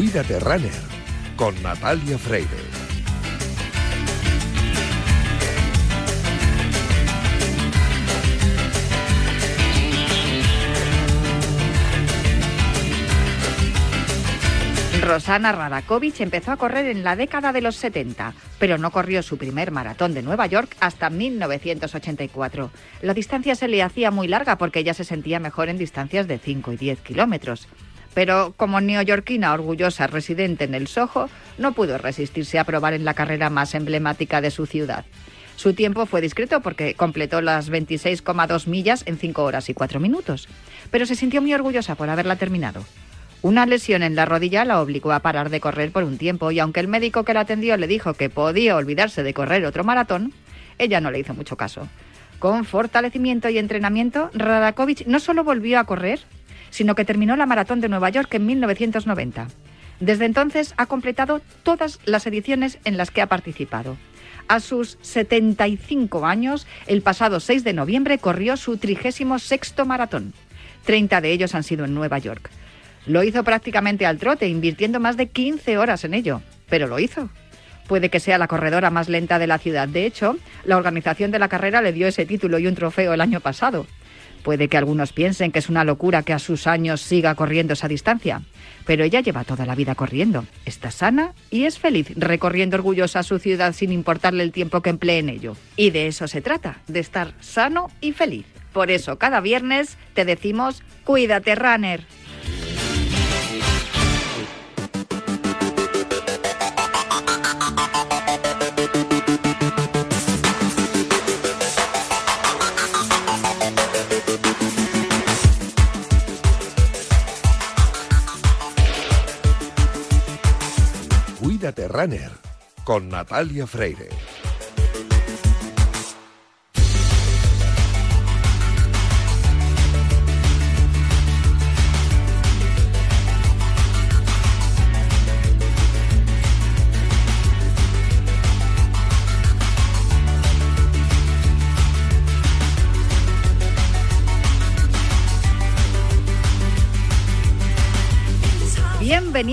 Cuídate Runner con Natalia Freire. Rosana Radakovich empezó a correr en la década de los 70, pero no corrió su primer maratón de Nueva York hasta 1984. La distancia se le hacía muy larga porque ella se sentía mejor en distancias de 5 y 10 kilómetros. Pero como neoyorquina orgullosa residente en el Soho, no pudo resistirse a probar en la carrera más emblemática de su ciudad. Su tiempo fue discreto porque completó las 26,2 millas en 5 horas y 4 minutos, pero se sintió muy orgullosa por haberla terminado. Una lesión en la rodilla la obligó a parar de correr por un tiempo y aunque el médico que la atendió le dijo que podía olvidarse de correr otro maratón, ella no le hizo mucho caso. Con fortalecimiento y entrenamiento, Radakovich no solo volvió a correr, sino que terminó la maratón de Nueva York en 1990. Desde entonces ha completado todas las ediciones en las que ha participado. A sus 75 años, el pasado 6 de noviembre corrió su 36 maratón. 30 de ellos han sido en Nueva York. Lo hizo prácticamente al trote, invirtiendo más de 15 horas en ello, pero lo hizo. Puede que sea la corredora más lenta de la ciudad. De hecho, la organización de la carrera le dio ese título y un trofeo el año pasado. Puede que algunos piensen que es una locura que a sus años siga corriendo esa distancia, pero ella lleva toda la vida corriendo. Está sana y es feliz recorriendo orgullosa su ciudad sin importarle el tiempo que emplee en ello. Y de eso se trata, de estar sano y feliz. Por eso cada viernes te decimos, cuídate, runner. Con Natalia Freire.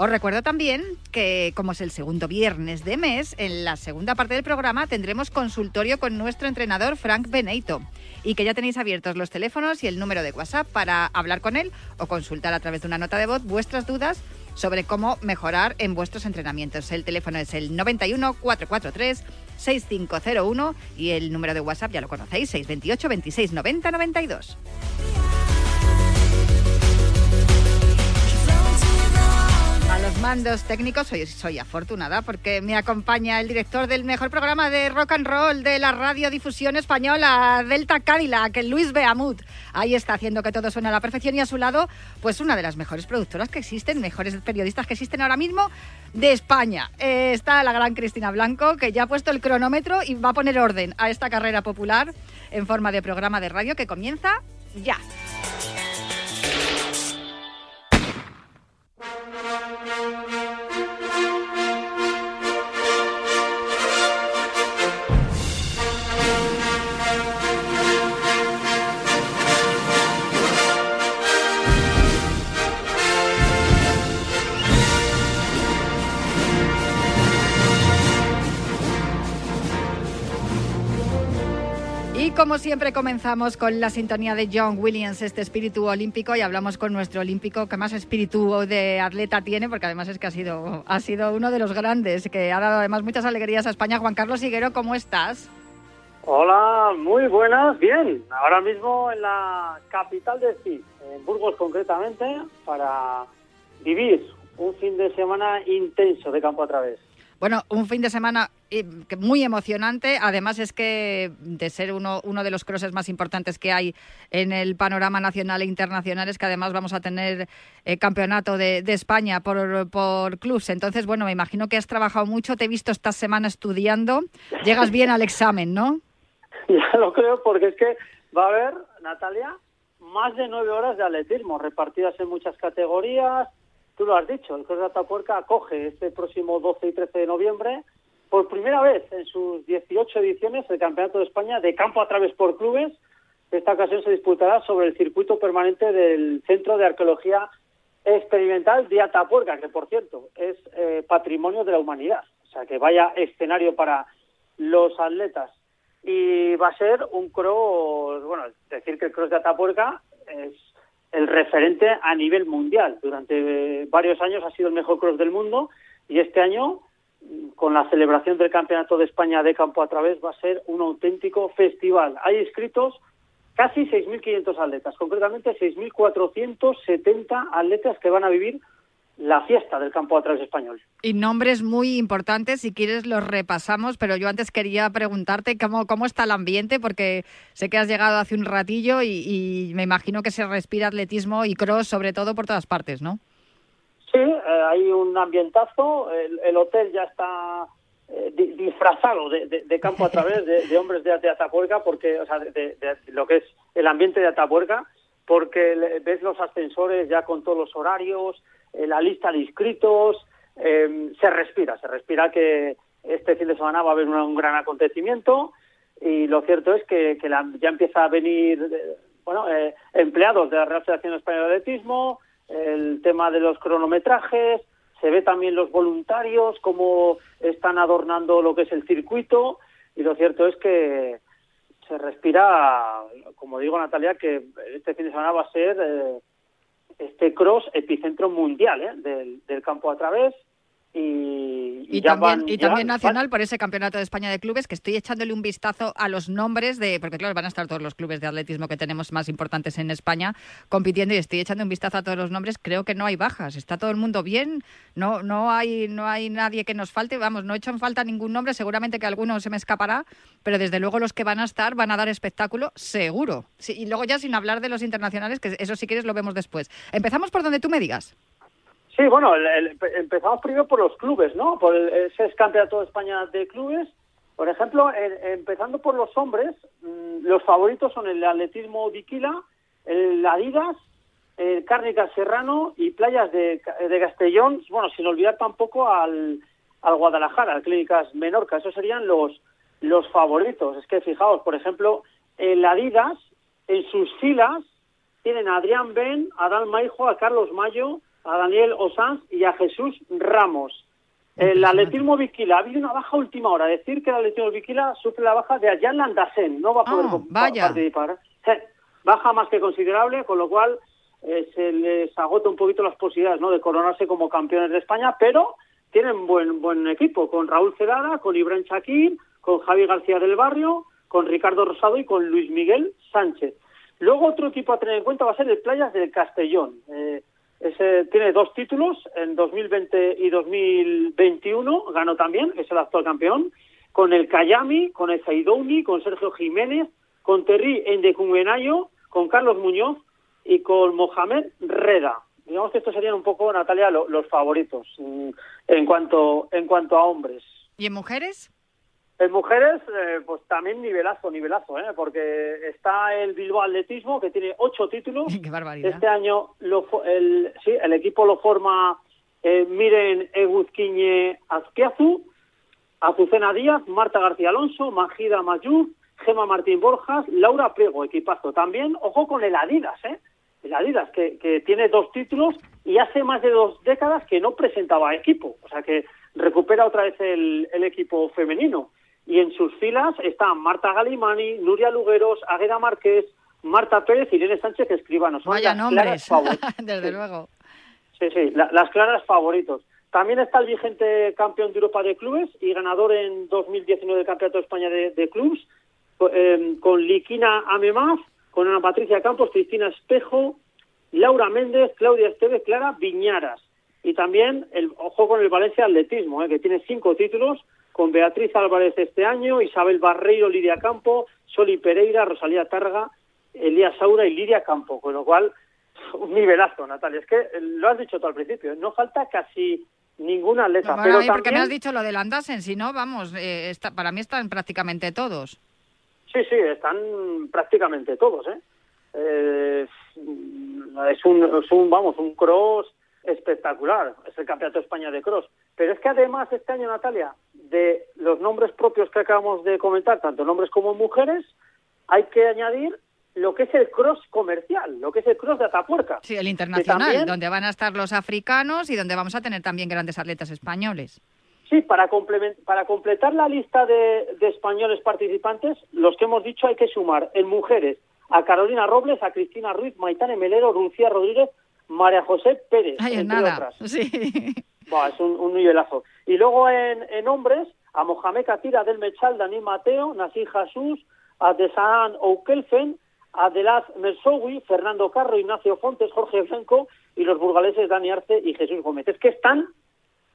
Os recuerdo también que, como es el segundo viernes de mes, en la segunda parte del programa tendremos consultorio con nuestro entrenador Frank Beneito y que ya tenéis abiertos los teléfonos y el número de WhatsApp para hablar con él o consultar a través de una nota de voz vuestras dudas sobre cómo mejorar en vuestros entrenamientos. El teléfono es el 91 443 6501 y el número de WhatsApp ya lo conocéis, 628 26 90 92. Mandos técnicos soy, soy afortunada porque me acompaña el director del mejor programa de rock and roll de la radiodifusión española, Delta Cadillac, Luis Beamut. Ahí está haciendo que todo suene a la perfección y a su lado, pues una de las mejores productoras que existen, mejores periodistas que existen ahora mismo de España. Eh, está la gran Cristina Blanco, que ya ha puesto el cronómetro y va a poner orden a esta carrera popular en forma de programa de radio que comienza ya. Thank you. Como siempre comenzamos con la sintonía de John Williams, este espíritu olímpico, y hablamos con nuestro olímpico que más espíritu de atleta tiene, porque además es que ha sido, ha sido uno de los grandes, que ha dado además muchas alegrías a España. Juan Carlos Higuero, ¿cómo estás? Hola, muy buenas, bien. Ahora mismo en la capital de Esquí, en Burgos concretamente, para vivir un fin de semana intenso de campo a través. Bueno, un fin de semana muy emocionante. Además es que de ser uno, uno de los crosses más importantes que hay en el panorama nacional e internacional es que además vamos a tener eh, campeonato de, España por, por clubs. Entonces, bueno, me imagino que has trabajado mucho, te he visto esta semana estudiando. Llegas bien al examen, ¿no? Ya lo creo, porque es que va a haber, Natalia, más de nueve horas de atletismo repartidas en muchas categorías. Tú lo has dicho, el Cross de Atapuerca acoge este próximo 12 y 13 de noviembre por primera vez en sus 18 ediciones el Campeonato de España de campo a través por clubes. Esta ocasión se disputará sobre el circuito permanente del Centro de Arqueología Experimental de Atapuerca, que por cierto es eh, patrimonio de la humanidad. O sea, que vaya escenario para los atletas. Y va a ser un cross, bueno, decir que el cross de Atapuerca es el referente a nivel mundial. Durante varios años ha sido el mejor cross del mundo y este año con la celebración del Campeonato de España de campo a través va a ser un auténtico festival. Hay inscritos casi 6.500 atletas, concretamente 6.470 atletas que van a vivir la fiesta del campo a través español. Y nombres muy importantes, si quieres los repasamos, pero yo antes quería preguntarte cómo, cómo está el ambiente, porque sé que has llegado hace un ratillo y, y me imagino que se respira atletismo y cross sobre todo por todas partes, ¿no? Sí, eh, hay un ambientazo, el, hotel ya está eh, disfrazado de, campo a través de, hombres de, Atapuerca, porque, o sea, de, lo que es el ambiente de Atapuerca, porque ves los ascensores ya con todos los horarios, la lista de inscritos, em, se respira, se respira que este fin de semana va a haber un, gran acontecimiento y lo cierto es que, ya empieza a venir, bueno, empleados de la Real Federación Española de Atletismo, el tema de los cronometrajes, se ve también los voluntarios, cómo están adornando lo que es el circuito, y lo cierto es que se respira, como digo Natalia, que este fin de semana va a ser eh, este cross epicentro mundial ¿eh? del, del campo a través, y, también, y también nacional por ese campeonato de España de clubes que estoy echándole un vistazo a los nombres de porque claro van a estar todos los clubes de atletismo que tenemos más importantes en España compitiendo y estoy echando un vistazo a todos los nombres. Creo que no hay bajas. Está todo el mundo bien. No no hay no hay nadie que nos falte. Vamos no he hecho en falta ningún nombre. Seguramente que alguno se me escapará pero desde luego los que van a estar van a dar espectáculo seguro. Y luego ya sin hablar de los internacionales que eso si quieres lo vemos después. Empezamos por donde tú me digas Sí, bueno, empezamos primero por los clubes, ¿no? Por el, ese campeonato de España de clubes. Por ejemplo, empezando por los hombres, mm, los favoritos son el atletismo Viquila, el Adidas, el Cárnica Serrano y Playas de, de, Castellón, bueno, sin olvidar tampoco al, al Guadalajara, al Clínicas Menorca. Esos serían los, los favoritos. Es que fijaos, por ejemplo, el Adidas, en sus filas, tienen a Adrián Ben, a Dan Maijo, a Carlos Mayo, a Daniel Osanz y a Jesús Ramos. El atletismo Viquila, ha habido una baja última hora. Decir que el atletismo Viquila sufre la baja de Ayan Landasen, no va a poder ah, participar. Baja más que considerable, con lo cual eh, se les agota un poquito las posibilidades ¿no? de coronarse como campeones de España, pero tienen buen buen equipo, con Raúl Celada, con Ibrahim Shakir, con Javi García del Barrio, con Ricardo Rosado y con Luis Miguel Sánchez. Luego otro equipo a tener en cuenta va a ser el Playas del Castellón. Eh, ese, tiene dos títulos, en 2020 y 2021 ganó también, es el actual campeón, con el Cayami, con el Zaidouni, con Sergio Jiménez, con Terry Endecungenayo, con Carlos Muñoz y con Mohamed Reda. Digamos que estos serían un poco, Natalia, los favoritos mm, en cuanto, en cuanto a hombres. ¿Y en mujeres? En mujeres, eh, pues también nivelazo, nivelazo, ¿eh? porque está el Bilbao Atletismo, que tiene ocho títulos. ¡Qué barbaridad! Este año lo, el, sí, el equipo lo forma eh, Miren Eguzquiñe Azquiazu, Azucena Díaz, Marta García Alonso, Magida Mayú, Gema Martín Borjas, Laura Priego, equipazo. También, ojo con el Adidas, ¿eh? El Adidas, que, que tiene dos títulos y hace más de dos décadas que no presentaba equipo. O sea que recupera otra vez el, el equipo femenino y en sus filas están Marta Galimani, Nuria Lugueros, Agueda Márquez, Marta Pérez y Irene Sánchez Escribano. Son Vaya nombres, desde luego. Sí, sí, las claras favoritos. También está el vigente campeón de Europa de clubes y ganador en 2019 del Campeonato de España de, clubes, em, con Liquina Amemaz, con Ana Patricia Campos, Cristina Espejo, Laura Méndez, Claudia Esteves, Clara Viñaras. Y también, el ojo con el Valencia Atletismo, eh, que tiene cinco títulos, con Beatriz Álvarez este año, Isabel Barreiro, Lidia Campo, Soli Pereira, Rosalía Targa, Elías Saura y Lidia Campo, con lo cual un nivelazo, Natalia. Es que eh, lo has dicho tú al principio, no falta casi ninguna atleta. No, pero porque también... me has dicho lo del Andasen, si no, vamos, eh, está, para mí están prácticamente todos. Sí, sí, están prácticamente todos, ¿eh? eh es, un, es un, vamos, un cross espectacular, es el Campeonato de España de Cross. Pero es que además este año, Natalia, de los nombres propios que acabamos de comentar, tanto nombres como mujeres, hay que añadir lo que es el cross comercial, lo que es el cross de Atapuerca. Sí, el internacional, donde van a estar los africanos y donde vamos a tener también grandes atletas españoles. Sí, para, para completar la lista de, de, españoles participantes, los que hemos dicho hay que sumar en mujeres a Carolina Robles, a Cristina Ruiz, Maitane Melero, Lucía Rodríguez, María José Pérez, Ay, entre nada. otras. Sí. Bah, es un, un, nivelazo. Y luego en, en hombres, a Mohamed Katira del Mechal, Dani Mateo, Nasir Jesús, a Desan Oukelfen, a Delaz Mersowi, Fernando Carro, Ignacio Fontes, Jorge Franco y los burgaleses Dani Arce y Jesús Gómez. Es que están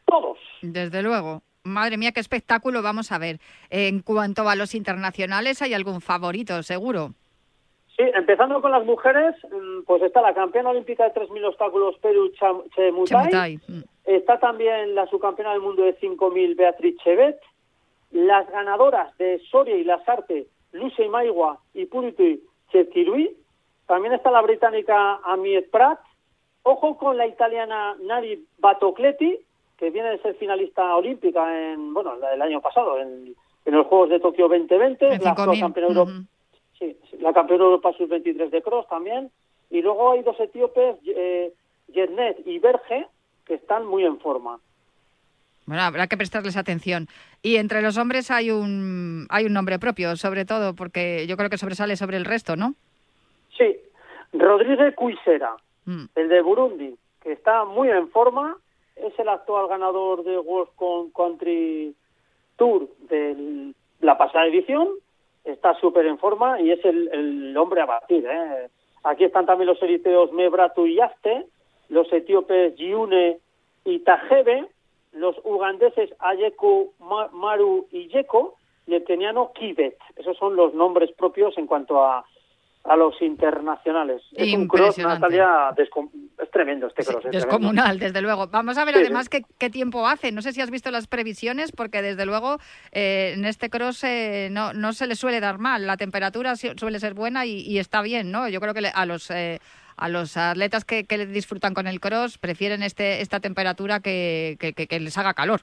todos. Desde luego. Madre mía, qué espectáculo vamos a ver. En cuanto a los internacionales, ¿hay algún favorito, seguro? Sí, empezando con las mujeres, pues está la campeona olímpica de 3.000 obstáculos Perú Chemutai. Chemutai. Está también la subcampeona del mundo de 5.000 Beatriz Chevet. Las ganadoras de Soria y Lasarte, Luce Maigua y Puriti Chetkirui. También está la británica Amiet Prat. Ojo con la italiana Nari Batocleti, que viene de ser finalista olímpica en, bueno, el año pasado, en, en los Juegos de Tokio 2020. En la 5.000. campeona Euro- Ujú. sí, la campeona Europa Sub-23 de Cross también. Y luego hay dos etíopes, eh, Yernet y Berge, que están muy en forma. Bueno, habrá que prestarles atención. Y entre los hombres hay un hay un nombre propio, sobre todo porque yo creo que sobresale sobre el resto, ¿no? Sí, Rodríguez Cuisera, Mm. el de Burundi, que está muy en forma, es el actual ganador de World Country Tour de la pasada edición, está súper en forma y es el, el hombre a batir. ¿eh? Aquí están también los eriteos Mebratu y Yaste, los etíopes Giune y Tajebe, los ugandeses Ayeku, Ma- Maru y Yeko, y el keniano Kibet. Esos son los nombres propios en cuanto a, a los internacionales. Es un cross. Natalia, es tremendo este Sí, cross. tremendo. descomunal, desde luego. Vamos a ver Sí, además qué, qué tiempo hace. No sé si has visto las previsiones, porque desde luego eh, en este cross eh, no, no se le suele dar mal. La temperatura suele ser buena y, y está bien, ¿no? Yo creo que le- a los eh, a los atletas que, que disfrutan con el cross prefieren este esta temperatura que, que- les haga calor.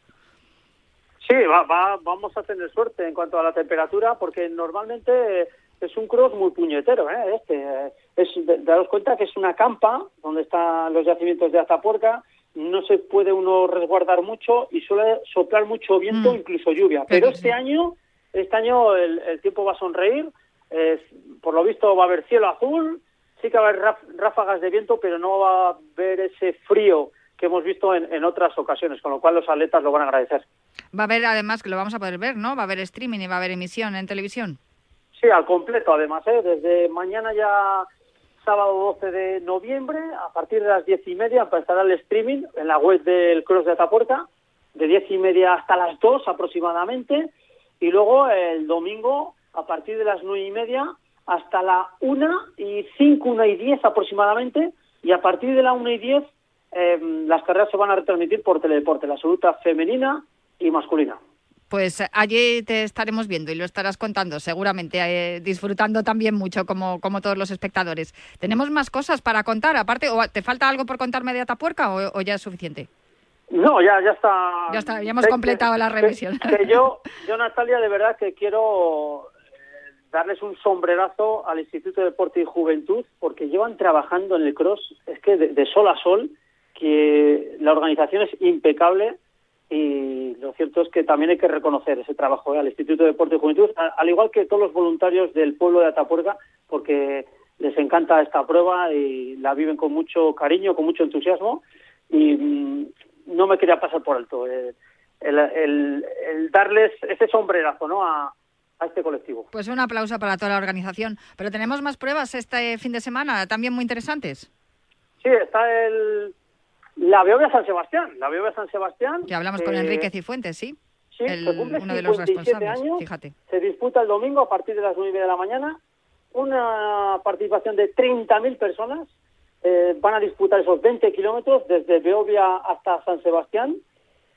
Sí, va, va- vamos a tener suerte en cuanto a la temperatura, porque normalmente es un cross muy puñetero, ¿eh? Este, eh, es, daros cuenta que es una campa donde están los yacimientos de Atapuerca, no se puede uno resguardar mucho y suele soplar mucho viento, Mm. incluso lluvia. Pero Pero sí. este año, este año el, el tiempo va a sonreír, por lo visto va a haber cielo azul, sí que va a haber ráfagas de viento, pero no va a haber ese frío que hemos visto en, en otras ocasiones, con lo cual los atletas lo van a agradecer. Va a haber además que lo vamos a poder ver, ¿no? Va a haber streaming y va a haber emisión en televisión. Sí, al completo, además, ¿eh? desde mañana ya sábado 12 de noviembre, a partir de las diez y media empezará el streaming en la web del Cross de Atapuerca, de diez y media hasta las dos aproximadamente, y luego el domingo a partir de las nueve y media hasta la una y cinco, una y diez aproximadamente, y a partir de la una y diez eh, las carreras se van a retransmitir por teledeporte, la absoluta femenina y masculina. Pues allí te estaremos viendo y lo estarás contando, seguramente, eh, disfrutando también mucho como, como todos los espectadores. ¿Tenemos más cosas para contar? Aparte, ¿o ¿te falta algo por contarme de Atapuerca o, o ya es suficiente? No, ya, ya está. Ya está, ya hemos Que- completado la revisión. Que, yo, yo, Natalia, de verdad que quiero darles un sombrerazo al Instituto de Deporte y Juventud, porque llevan trabajando en el cross, es que de, sol a sol, que la organización es impecable y lo cierto es que también hay que reconocer ese trabajo ¿eh? al Instituto de Deporte y Juventud, al igual que todos los voluntarios del pueblo de Atapuerca, porque les encanta esta prueba y la viven con mucho cariño, con mucho entusiasmo y mm, no me quería pasar por alto eh, el, el- el darles ese sombrerazo ¿no? a, a este colectivo. Pues un aplauso para toda la organización. Pero tenemos más pruebas este fin de semana, también muy interesantes. Sí, está el la Beovia San Sebastián, la Beovia San Sebastián. Que hablamos con eh, Enrique Cifuentes, ¿sí? Sí, el- se cumple uno de los 57 responsables. años. Fíjate. Se disputa el domingo a partir de las 9 de la mañana. Una participación de 30.000 personas. eh, van a disputar esos 20 kilómetros desde Beovia hasta San Sebastián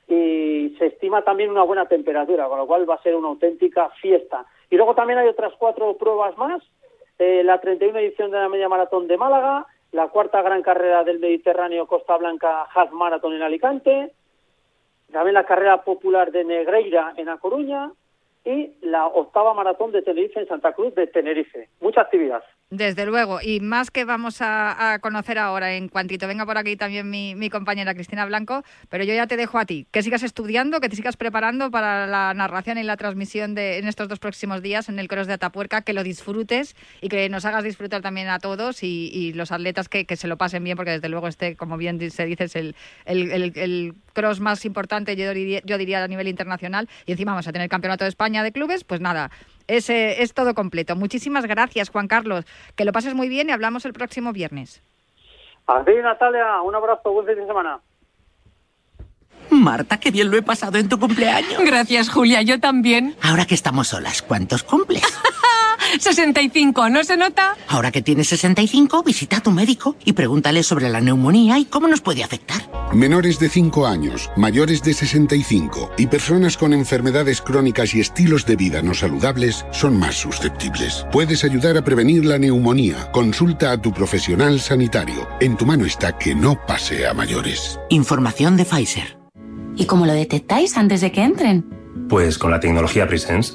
y se estima también una buena temperatura, con lo cual va a ser una auténtica fiesta. Y luego también hay otras cuatro pruebas más. eh, la 31 edición de la Media Maratón de Málaga, la cuarta gran carrera del Mediterráneo Costa Blanca Half Marathon en Alicante, también la carrera popular de Negreira en A Coruña y la octava maratón de Tenerife en Santa Cruz de Tenerife. Mucha actividad. Desde luego, y más que vamos a, conocer ahora en cuantito venga por aquí también mi, compañera Cristina Blanco, pero yo ya te dejo a ti, que sigas estudiando, que te sigas preparando para la narración y la transmisión de en estos dos próximos días en el Cross de Atapuerca, que lo disfrutes y que nos hagas disfrutar también a todos y, y los atletas que, que se lo pasen bien, porque desde luego este, como bien se dice, es el, el, el- el cross más importante, yo diría, yo diría a nivel internacional, y encima vamos a tener el Campeonato de España de clubes, pues nada, es, eh, es todo completo. Muchísimas gracias, Juan Carlos. Que lo pases muy bien y hablamos el próximo viernes. A ti, Natalia, un abrazo, buen fin de semana. Marta, qué bien lo he pasado en tu cumpleaños. Gracias, Julia. Yo también. Ahora que estamos solas, ¿cuántos cumples? 65, ¿no se nota? Ahora que tienes 65, visita a tu médico y pregúntale sobre la neumonía y cómo nos puede afectar. Menores de 5 años, mayores de 65 y personas con enfermedades crónicas y estilos de vida no saludables son más susceptibles. Puedes ayudar a prevenir la neumonía. Consulta a tu profesional sanitario. En tu mano está que no pase a mayores. Información de Pfizer. ¿Y cómo lo detectáis antes de que entren? Pues con la tecnología Presence.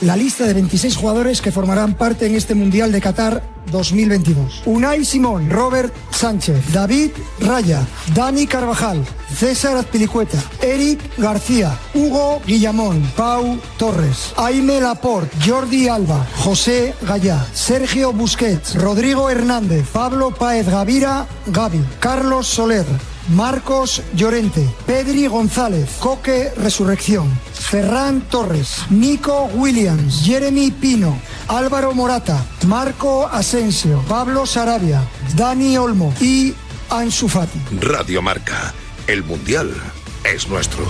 la lista de 26 jugadores que formarán parte en este Mundial de Qatar 2022. Unai Simón, Robert Sánchez, David Raya, Dani Carvajal, César Azpilicueta, Eric García, Hugo Guillamón, Pau Torres, Aime Laporte, Jordi Alba, José Gallá, Sergio Busquets, Rodrigo Hernández, Pablo Paez Gavira, Gaby, Carlos Soler, Marcos Llorente, Pedri González, Coque Resurrección, Ferran Torres, Nico Williams, Jeremy Pino, Álvaro Morata, Marco Asensio, Pablo Sarabia, Dani Olmo y Ansu Fati. Radio Marca. El Mundial es nuestro.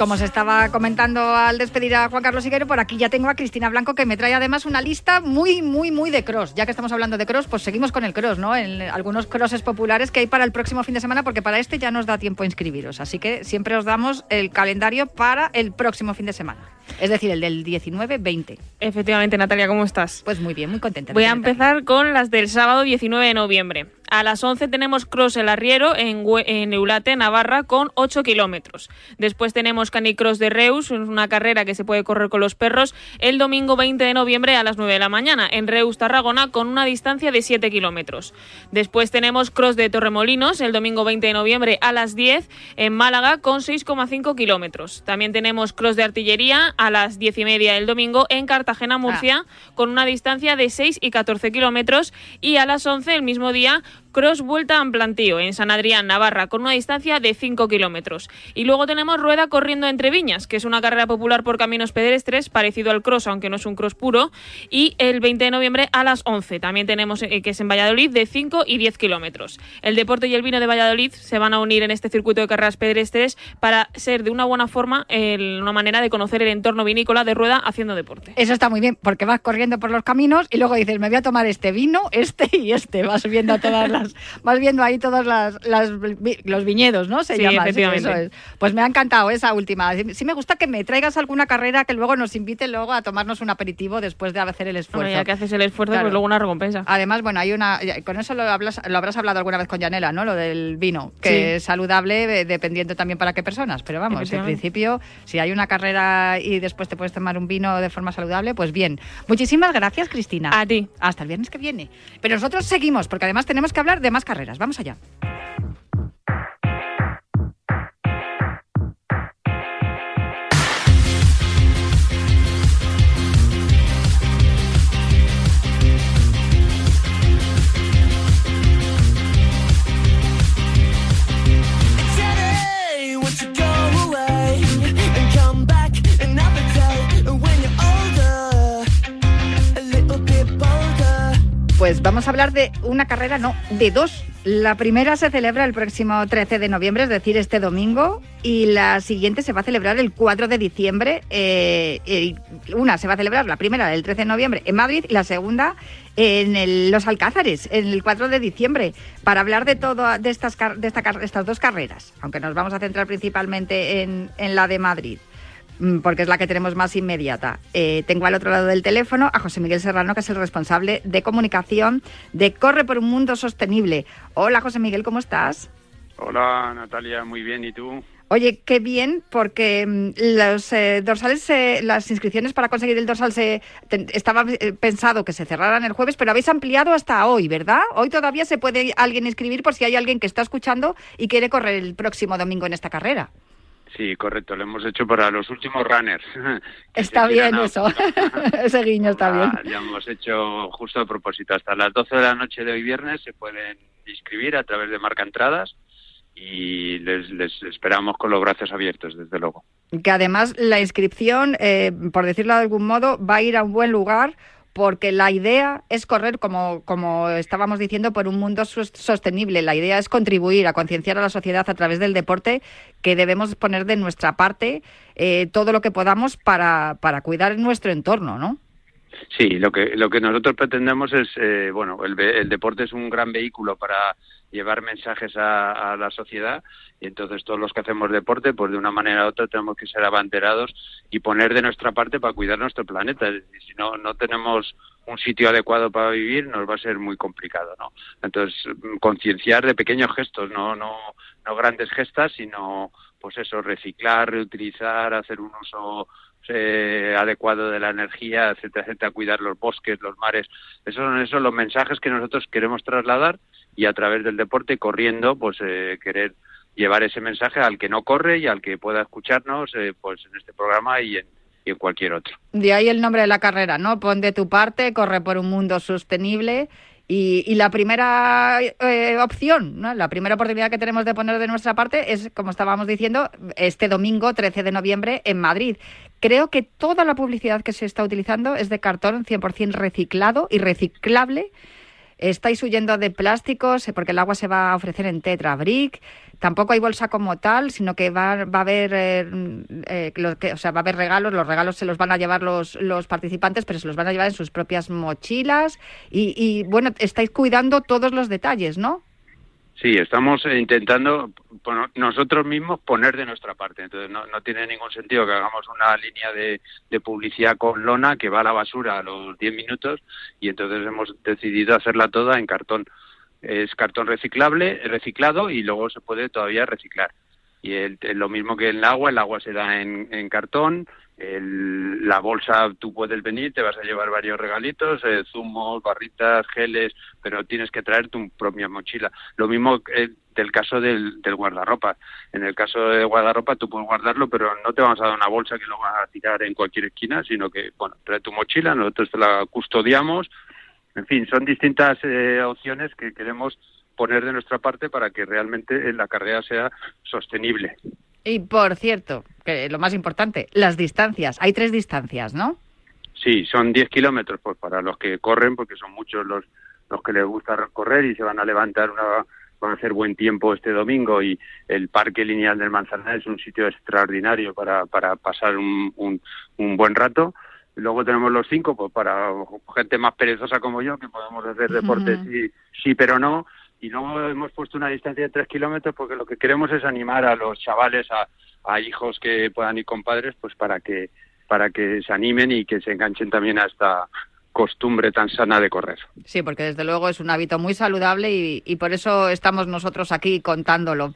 Como se estaba comentando al despedir a Juan Carlos Higuero, por aquí ya tengo a Cristina Blanco que me trae además una lista muy, muy, muy de cross. Ya que estamos hablando de cross, pues seguimos con el cross, ¿no? En algunos crosses populares que hay para el próximo fin de semana, porque para este ya nos da tiempo a inscribiros. Así que siempre os damos el calendario para el próximo fin de semana. Es decir, el del 19-20. Efectivamente, Natalia, ¿cómo estás? Pues muy bien, muy contenta. Voy a empezar con las del sábado 19 de noviembre. A las 11 tenemos Cross el Arriero en Eulate, Navarra, con 8 kilómetros. Después tenemos Canicross de Reus, una carrera que se puede correr con los perros, el domingo 20 de noviembre a las 9 de la mañana, en Reus, Tarragona, con una distancia de 7 kilómetros. Después tenemos Cross de Torremolinos, el domingo 20 de noviembre a las 10, en Málaga, con 6,5 kilómetros. También tenemos Cross de Artillería a las 10 y media el domingo en Cartagena, Murcia, con una distancia de 6 y 14 kilómetros. Y a las 11 el mismo día, cross vuelta en plantío en San Adrián, Navarra, con una distancia de 5 kilómetros. Y luego tenemos rueda corriendo entre viñas, que es una carrera popular por caminos pedestres, parecido al cross, aunque no es un cross puro, y el 20 de noviembre a las 11. También tenemos, eh, que es en Valladolid, de 5 y 10 kilómetros. El deporte y el vino de Valladolid se van a unir en este circuito de carreras pedestres para ser de una buena forma una manera de conocer el entorno vinícola de rueda haciendo deporte. Eso está muy bien, porque vas corriendo por los caminos y luego dices, me voy a tomar este vino, este y este. Vas viendo todas las, vas viendo ahí todos las, las los viñedos, ¿no? Se Sí, llama. efectivamente. eso es. Pues me ha encantado esa última. Sí, sí me gusta que me traigas alguna carrera que luego nos invite luego a tomarnos un aperitivo después de hacer el esfuerzo. Bueno, ya que haces el esfuerzo, Claro. pues luego una recompensa. Además, bueno, hay una. Con eso lo, hablas, lo habrás hablado alguna vez con Yanela, ¿no? Lo del vino, que Sí. es saludable dependiendo también para qué personas. Pero vamos, en principio, si hay una carrera y después te puedes tomar un vino de forma saludable, pues bien. Muchísimas gracias, Cristina. A ti. Hasta el viernes que viene. Pero nosotros seguimos, porque además tenemos que hablar de más carreras. Vamos allá. De una carrera, no, de dos. La primera se celebra el próximo 13 de noviembre, es decir, este domingo, y la siguiente se va a celebrar el 4 de diciembre. eh, una se va a celebrar, la primera, el 13 de noviembre, en Madrid, y la segunda en Los Alcázares, en el 4 de diciembre, para hablar de todo de estas, de de estas dos carreras, aunque nos vamos a centrar principalmente en, la de Madrid porque es la que tenemos más inmediata. Eh, tengo al otro lado del teléfono a José Miguel Serrano, que es el responsable de comunicación de Corre por un Mundo Sostenible. Hola, José Miguel, ¿cómo estás? Hola Natalia, muy bien, ¿y tú? Oye, qué bien, porque mm, los eh, dorsales, se- las inscripciones para conseguir el dorsal se te- estaba eh, pensado que se cerraran el jueves, pero habéis ampliado hasta hoy, ¿verdad? Hoy todavía se puede alguien inscribir por si hay alguien que está escuchando y quiere correr el próximo domingo en esta carrera. Sí, correcto, lo hemos hecho para los últimos runners. Está bien a- eso, ese guiño está bien. Ya hemos hecho justo a propósito, hasta las 12 de la noche de hoy viernes se pueden inscribir a través de Marca Entradas y les, les esperamos con los brazos abiertos, desde luego. que además la inscripción, eh, por decirlo de algún modo, va a ir a un buen lugar porque la idea es correr, como, como estábamos diciendo, por un mundo sostenible. La idea es contribuir a concienciar a la sociedad a través del deporte que debemos poner de nuestra parte eh, todo lo que podamos para, para cuidar nuestro entorno, ¿no? Sí, lo que lo que nosotros pretendemos es, eh, bueno, el, el deporte es un gran vehículo para llevar mensajes a, a la sociedad y entonces todos los que hacemos deporte, pues de una manera u otra tenemos que ser abanderados y poner de nuestra parte para cuidar nuestro planeta. Si no no tenemos un sitio adecuado para vivir, nos va a ser muy complicado, ¿no? Entonces mm, concienciar de pequeños gestos, no no no grandes gestas, sino pues eso, reciclar, reutilizar, hacer un uso eh, adecuado de la energía, etcétera, etcétera, cuidar los bosques, los mares. Esos son esos los mensajes que nosotros queremos trasladar y a través del deporte, corriendo, pues eh, querer llevar ese mensaje al que no corre y al que pueda escucharnos eh, pues en este programa y en, cualquier otro. De ahí el nombre de la carrera, ¿no? Pon de tu parte, corre por un mundo sostenible. Y, y la primera eh, opción, ¿no? la primera oportunidad que tenemos de poner de nuestra parte es, como estábamos diciendo, este domingo 13 de noviembre en Madrid. Creo que toda la publicidad que se está utilizando es de cartón 100% reciclado y reciclable. Estáis huyendo de plásticos eh, porque el agua se va a ofrecer en Tetra Brick. Tampoco hay bolsa como tal, sino que va, va a haber, eh, eh, lo que- o sea, va a haber regalos. Los regalos se los van a llevar los, los participantes, pero se los van a llevar en sus propias mochilas. Y, y, bueno, estáis cuidando todos los detalles, ¿no? Sí, estamos intentando nosotros mismos poner de nuestra parte. Entonces, no, no tiene ningún sentido que hagamos una línea de, de publicidad con lona que va a la basura a los 10 minutos y entonces hemos decidido hacerla toda en cartón. Es cartón reciclable, reciclado y luego se puede todavía reciclar. Y el- lo mismo que el agua, el agua se da en, en cartón, el- la bolsa tú puedes venir, te vas a llevar varios regalitos, eh, zumos, barritas, geles, pero tienes que traer tu propia mochila. Lo mismo eh, del caso del, del guardarropa. En el caso de guardarropa tú puedes guardarlo, pero no te vamos a dar una bolsa que lo vas a tirar en cualquier esquina, sino que, bueno, trae tu mochila, nosotros te la custodiamos. En fin, son distintas eh, opciones que queremos poner de nuestra parte para que realmente la carrera sea sostenible. Y por cierto, que lo más importante, las distancias. Hay tres distancias, ¿no? Sí, son 10 kilómetros pues para los que corren, porque son muchos los, los que les gusta correr y se van a levantar una van a hacer buen tiempo este domingo y el Parque Lineal del Manzanar es un sitio extraordinario para, para pasar un, un, un buen rato. Luego tenemos los cinco, pues para gente más perezosa como yo, que podemos hacer deporte sí, sí, pero no. Y luego hemos puesto una distancia de tres kilómetros porque lo que queremos es animar a los chavales, a, hijos que puedan ir con padres, pues para que para que se animen y que se enganchen también a esta costumbre tan sana de correr. Sí, porque desde luego es un hábito muy saludable y por eso estamos nosotros aquí contándolo.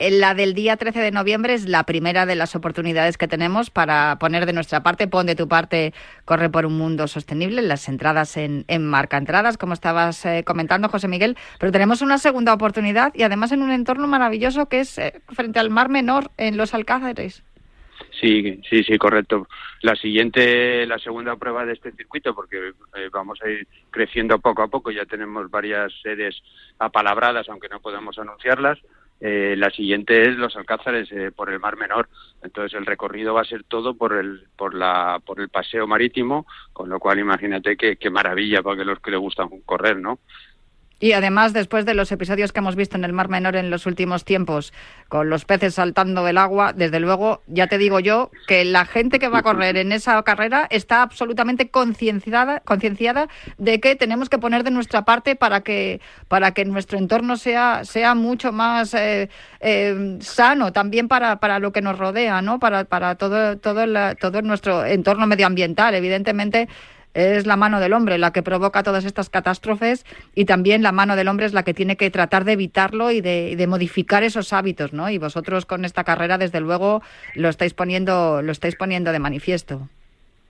Eh, La del día 13 de noviembre es la primera de las oportunidades que tenemos para poner de nuestra parte, pon de tu parte, corre por un mundo sostenible, las entradas en, en marca entradas, como estabas eh, comentando, José Miguel, pero tenemos una segunda oportunidad y además en un entorno maravilloso que es eh, frente al Mar Menor, en los Alcázares. Sí, sí, sí, correcto. La siguiente, la segunda prueba de este circuito, porque vamos a ir creciendo poco a poco, ya tenemos varias sedes apalabradas, aunque no podemos anunciarlas. Eh, la siguiente es los Alcázares eh, por el Mar Menor. Entonces el recorrido va a ser todo por el por la por el paseo marítimo, con lo cual imagínate qué, qué maravilla para que los que les gustan correr, ¿no? Y además, después de los episodios que hemos visto en el Mar Menor en los últimos tiempos, con los peces saltando del agua, desde luego, ya te digo yo que la gente que va a correr en esa carrera está absolutamente concienciada, concienciada de que tenemos que poner de nuestra parte para que, para que nuestro entorno sea, sea mucho más eh, eh, sano, también para, para lo que nos rodea, ¿no? Para, para todo, todo, todo nuestro entorno medioambiental. Evidentemente, es la mano del hombre la que provoca todas estas catástrofes y también la mano del hombre es la que tiene que tratar de evitarlo y de, de modificar esos hábitos, ¿no? Y vosotros con esta carrera, desde luego, lo estáis poniendo, lo estáis poniendo de manifiesto.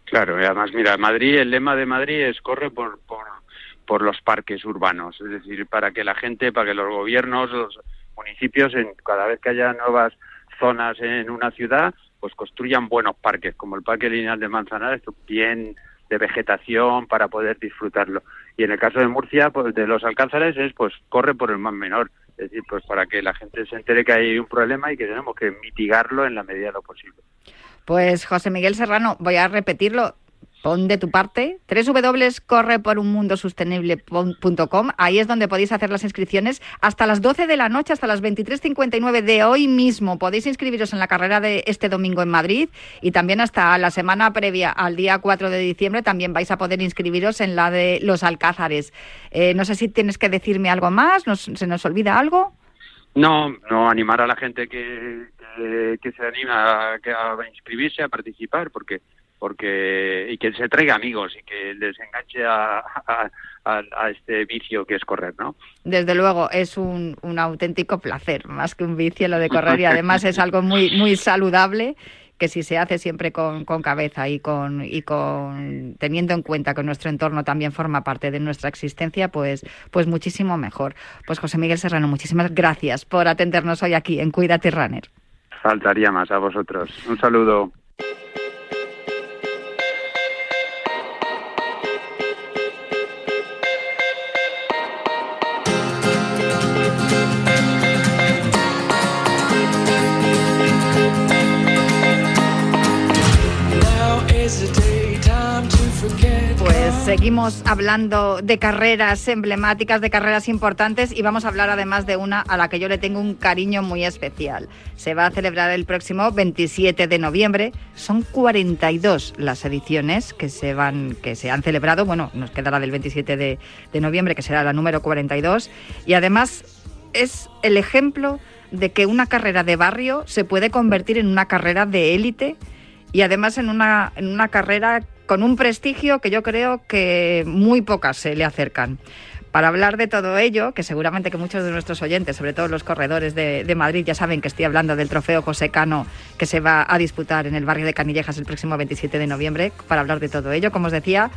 Claro, y además, mira, Madrid, el lema de Madrid es corre por, por, por los parques urbanos, es decir, para que la gente, para que los gobiernos, los municipios, en, cada vez que haya nuevas zonas en una ciudad, pues construyan buenos parques, como el Parque Lineal de Manzanares, bien de vegetación para poder disfrutarlo. Y en el caso de Murcia, pues de los Alcázares es pues corre por el más menor, es decir, pues para que la gente se entere que hay un problema y que tenemos que mitigarlo en la medida de lo posible. Pues José Miguel Serrano, voy a repetirlo. Pon de tu parte, www.correporunmundosostenible.com. Ahí es donde podéis hacer las inscripciones hasta las 12 de la noche, hasta las 23.59 de hoy mismo. Podéis inscribiros en la carrera de este domingo en Madrid y también hasta la semana previa al día 4 de diciembre también vais a poder inscribiros en la de los Alcázares. Eh, no sé si tienes que decirme algo más, ¿Nos- ¿se nos olvida algo? No, no animar a la gente que, que, se anima a, a inscribirse, a participar, porque porque y que se traiga amigos y que les enganche a, a, a- a este vicio que es correr, ¿no? Desde luego, es un, un auténtico placer, más que un vicio lo de correr y además es algo muy, muy saludable que si se hace siempre con, con cabeza y con, y con teniendo en cuenta que nuestro entorno también forma parte de nuestra existencia, pues, pues muchísimo mejor. Pues José Miguel Serrano, muchísimas gracias por atendernos hoy aquí en Cuídate Runner. Faltaría más a vosotros. Un saludo. Hablando de carreras emblemáticas, de carreras importantes y vamos a hablar además de una a la que yo le tengo un cariño muy especial. Se va a celebrar el próximo 27 de noviembre. Son 42 las ediciones que se van que se han celebrado. Bueno, nos quedará del 27 de, de noviembre que será la número 42 y además es el ejemplo de que una carrera de barrio se puede convertir en una carrera de élite y además en una, en una carrera con un prestigio que yo creo que muy pocas se le acercan. Para hablar de todo ello, que seguramente que muchos de nuestros oyentes, sobre todo los corredores de, Madrid, ya saben que estoy hablando del trofeo José Cano que se va a disputar en el barrio de Canillejas el próximo 27 de noviembre. Para hablar de todo ello, como os decía,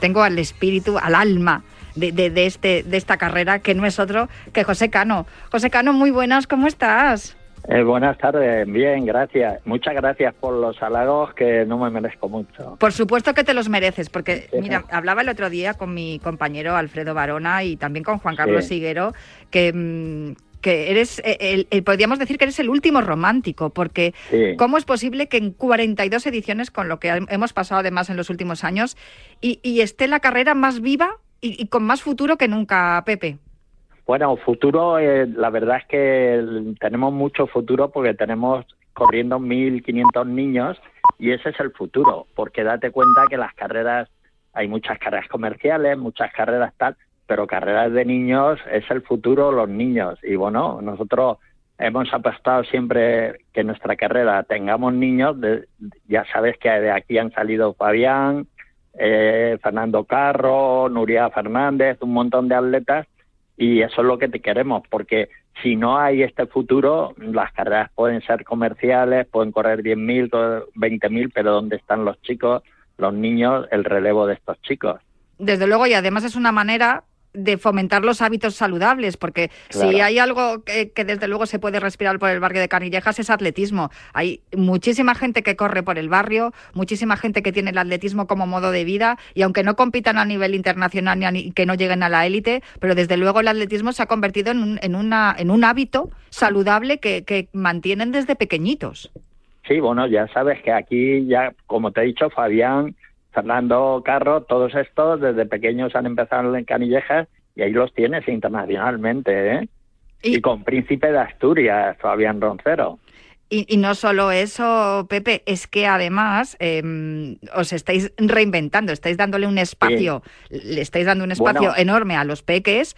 tengo al espíritu, al alma de, de- de este, de esta carrera, que no es otro que José Cano. José Cano, muy buenas, ¿cómo estás? Eh, buenas tardes, bien, gracias. Muchas gracias por los halagos que no me merezco mucho. Por supuesto que te los mereces, porque mira, hablaba el otro día con mi compañero Alfredo Barona y también con Juan Carlos Sí. Siguero, que, mm, que eres, eh, el- el- podríamos decir que eres el último romántico, porque Sí. ¿cómo es posible que en 42 ediciones, con lo que hem- hemos pasado además en los últimos años, y, y esté la carrera más viva y, y con más futuro que nunca, Pepe? Bueno, futuro, eh, la verdad es que tenemos mucho futuro porque tenemos corriendo 1.500 niños y ese es el futuro, porque date cuenta que las carreras, hay muchas carreras comerciales, muchas carreras tal, pero carreras de niños es el futuro, los niños. Y bueno, nosotros hemos apostado siempre que en nuestra carrera tengamos niños, de- ya sabes que de aquí han salido Fabián, eh, Fernando Carro, Nuria Fernández, un montón de atletas y eso es lo que te queremos, porque si no hay este futuro, las carreras pueden ser comerciales, pueden correr 10.000, co- 20.000, pero ¿dónde están los chicos, los niños, el relevo de estos chicos? Desde luego, y además es una manera de fomentar los hábitos saludables, porque si hay algo que, que desde luego se puede respirar por el barrio de Canillejas es atletismo. Hay muchísima gente que corre por el barrio, muchísima gente que tiene el atletismo como modo de vida y aunque no compitan a nivel internacional ni a ni- que no lleguen a la élite, pero desde luego el atletismo se ha convertido en un, en una, en un hábito saludable que, que mantienen desde pequeñitos. Sí, bueno, ya sabes que aquí ya, como te he dicho, Fabián, Fernando Carro, todos estos desde pequeños han empezado en Canillejas y ahí los tienes internacionalmente, ¿eh? Y, con Príncipe de Asturias, Fabián Roncero. Y, y no solo eso, Pepe, es que además eh, os estáis reinventando, estáis dándole un espacio, le estáis dando un espacio Bueno. enorme a los peques,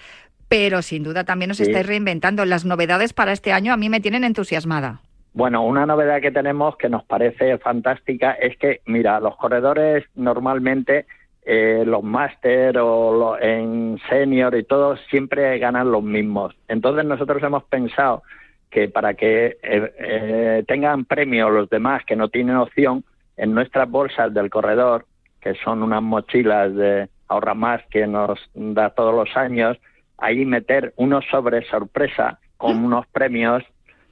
pero sin duda también os Sí. estáis reinventando. Las novedades para este año a mí me tienen entusiasmada. Bueno, una novedad que tenemos que nos parece fantástica es que, mira, los corredores normalmente, eh, los máster o lo- en senior y todos siempre ganan los mismos. Entonces nosotros hemos pensado que para que eh, eh, tengan premio los demás que no tienen opción, en nuestras bolsas del corredor, que son unas mochilas de ahorra más que nos da todos los años, ahí meter unos sobres sorpresa con unos premios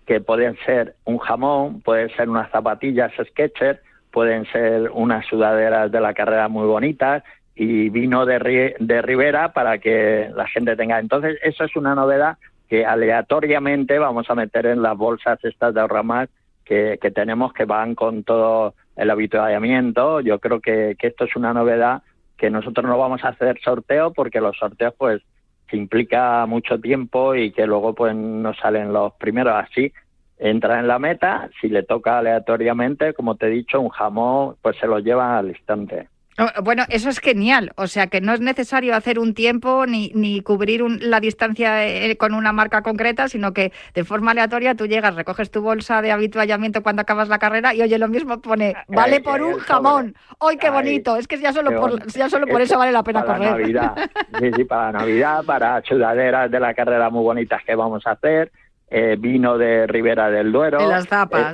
que pueden ser un jamón, pueden ser unas zapatillas Skechers, pueden ser unas sudaderas de la carrera muy bonitas y vino de, Ri- de para que la gente tenga. Entonces, eso es una novedad que aleatoriamente vamos a meter en las bolsas estas de ahorramás que, que tenemos que van con todo el habituallamiento. Yo creo que, que esto es una novedad que nosotros no vamos a hacer sorteo porque los sorteos pues se implica mucho tiempo y que luego pues no salen los primeros. Así entra en la meta si le toca aleatoriamente como te he dicho un jamón pues se lo lleva al instante Bueno, eso es genial. O sea, que no es necesario hacer un tiempo ni, ni cubrir un- la distancia eh, con una marca concreta, sino que de forma aleatoria tú llegas, recoges tu bolsa de habituallamiento cuando acabas la carrera y oye, lo mismo pone, vale Eh, por eh, un el jamón. ¡Ay, qué Ay, bonito! Es que ya solo por, ya solo por eso vale la pena para correr. Navidad. Sí, sí, para Navidad, para sudaderas de la carrera muy bonitas que vamos a hacer, eh, vino de Ribera del Duero, las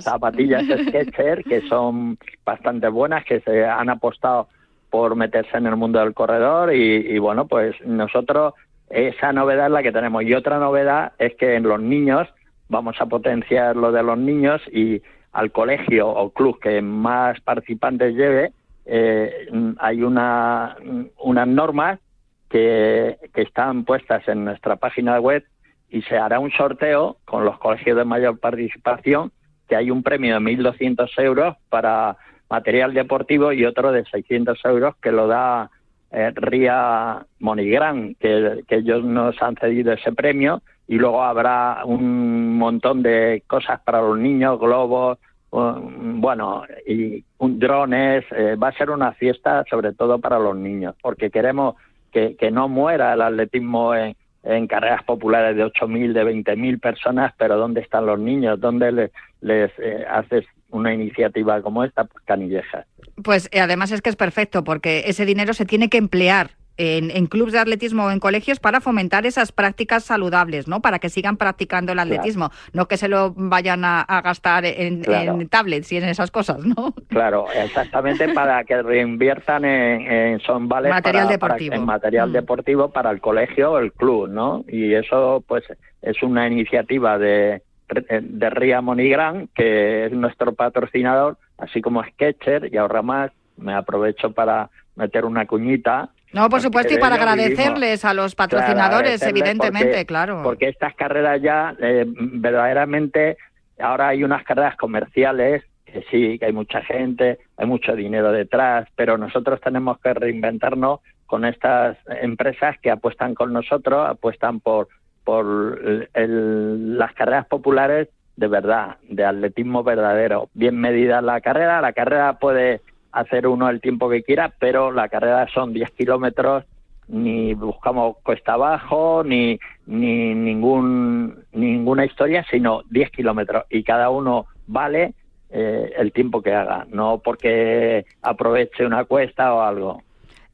zapatillas Skechers que son bastante buenas, que se han apostado por meterse en el mundo del corredor y, y bueno, pues nosotros esa novedad es la que tenemos. Y otra novedad es que en los niños vamos a potenciar lo de los niños y al colegio o club que más participantes lleve, eh, hay una, unas normas que, que están puestas en nuestra página web y se hará un sorteo con los colegios de mayor participación, que hay un premio de 1.200 euros para material deportivo y otro de 600 euros que lo da eh, RIA Monigran, que, ellos nos han cedido ese premio y luego habrá un montón de cosas para los niños, globos, bueno, y un, drones. eh, va a ser una fiesta sobre todo para los niños, porque queremos que, que no muera el atletismo en, en carreras populares de 8.000, de 20.000 personas, pero ¿dónde están los niños? ¿Dónde les, les eh, haces una iniciativa como esta? Pues Canillejas. Pues además es que es perfecto, porque ese dinero se tiene que emplear en, en clubes de atletismo o en colegios para fomentar esas prácticas saludables, ¿no? Para que sigan practicando el atletismo, no que se lo vayan a, a gastar en, Claro. en tablets y en esas cosas, ¿no? Claro, exactamente para que reinviertan en, en son vales Material para- para- deportivo. en material Mm. deportivo para el colegio o el club, ¿no? Y eso, pues, es una iniciativa de, de Ría Monigran, que es nuestro patrocinador, así como Sketcher y ahora más. Me aprovecho para meter una cuñita. No, por supuesto, y para agradecerles a los patrocinadores, evidentemente, porque- claro. Porque estas carreras ya, eh, verdaderamente, ahora hay unas carreras comerciales que sí, que hay mucha gente, hay mucho dinero detrás, pero nosotros tenemos que reinventarnos con estas empresas que apuestan con nosotros, apuestan por, por el- las carreras populares de verdad, de atletismo verdadero. Bien medida la carrera, la carrera puede hacer uno el tiempo que quiera, pero la carrera son 10 kilómetros, ni buscamos cuesta abajo, ni, ni ningún, ninguna historia, sino 10 kilómetros. Y cada uno vale eh, el tiempo que haga, no porque aproveche una cuesta o algo.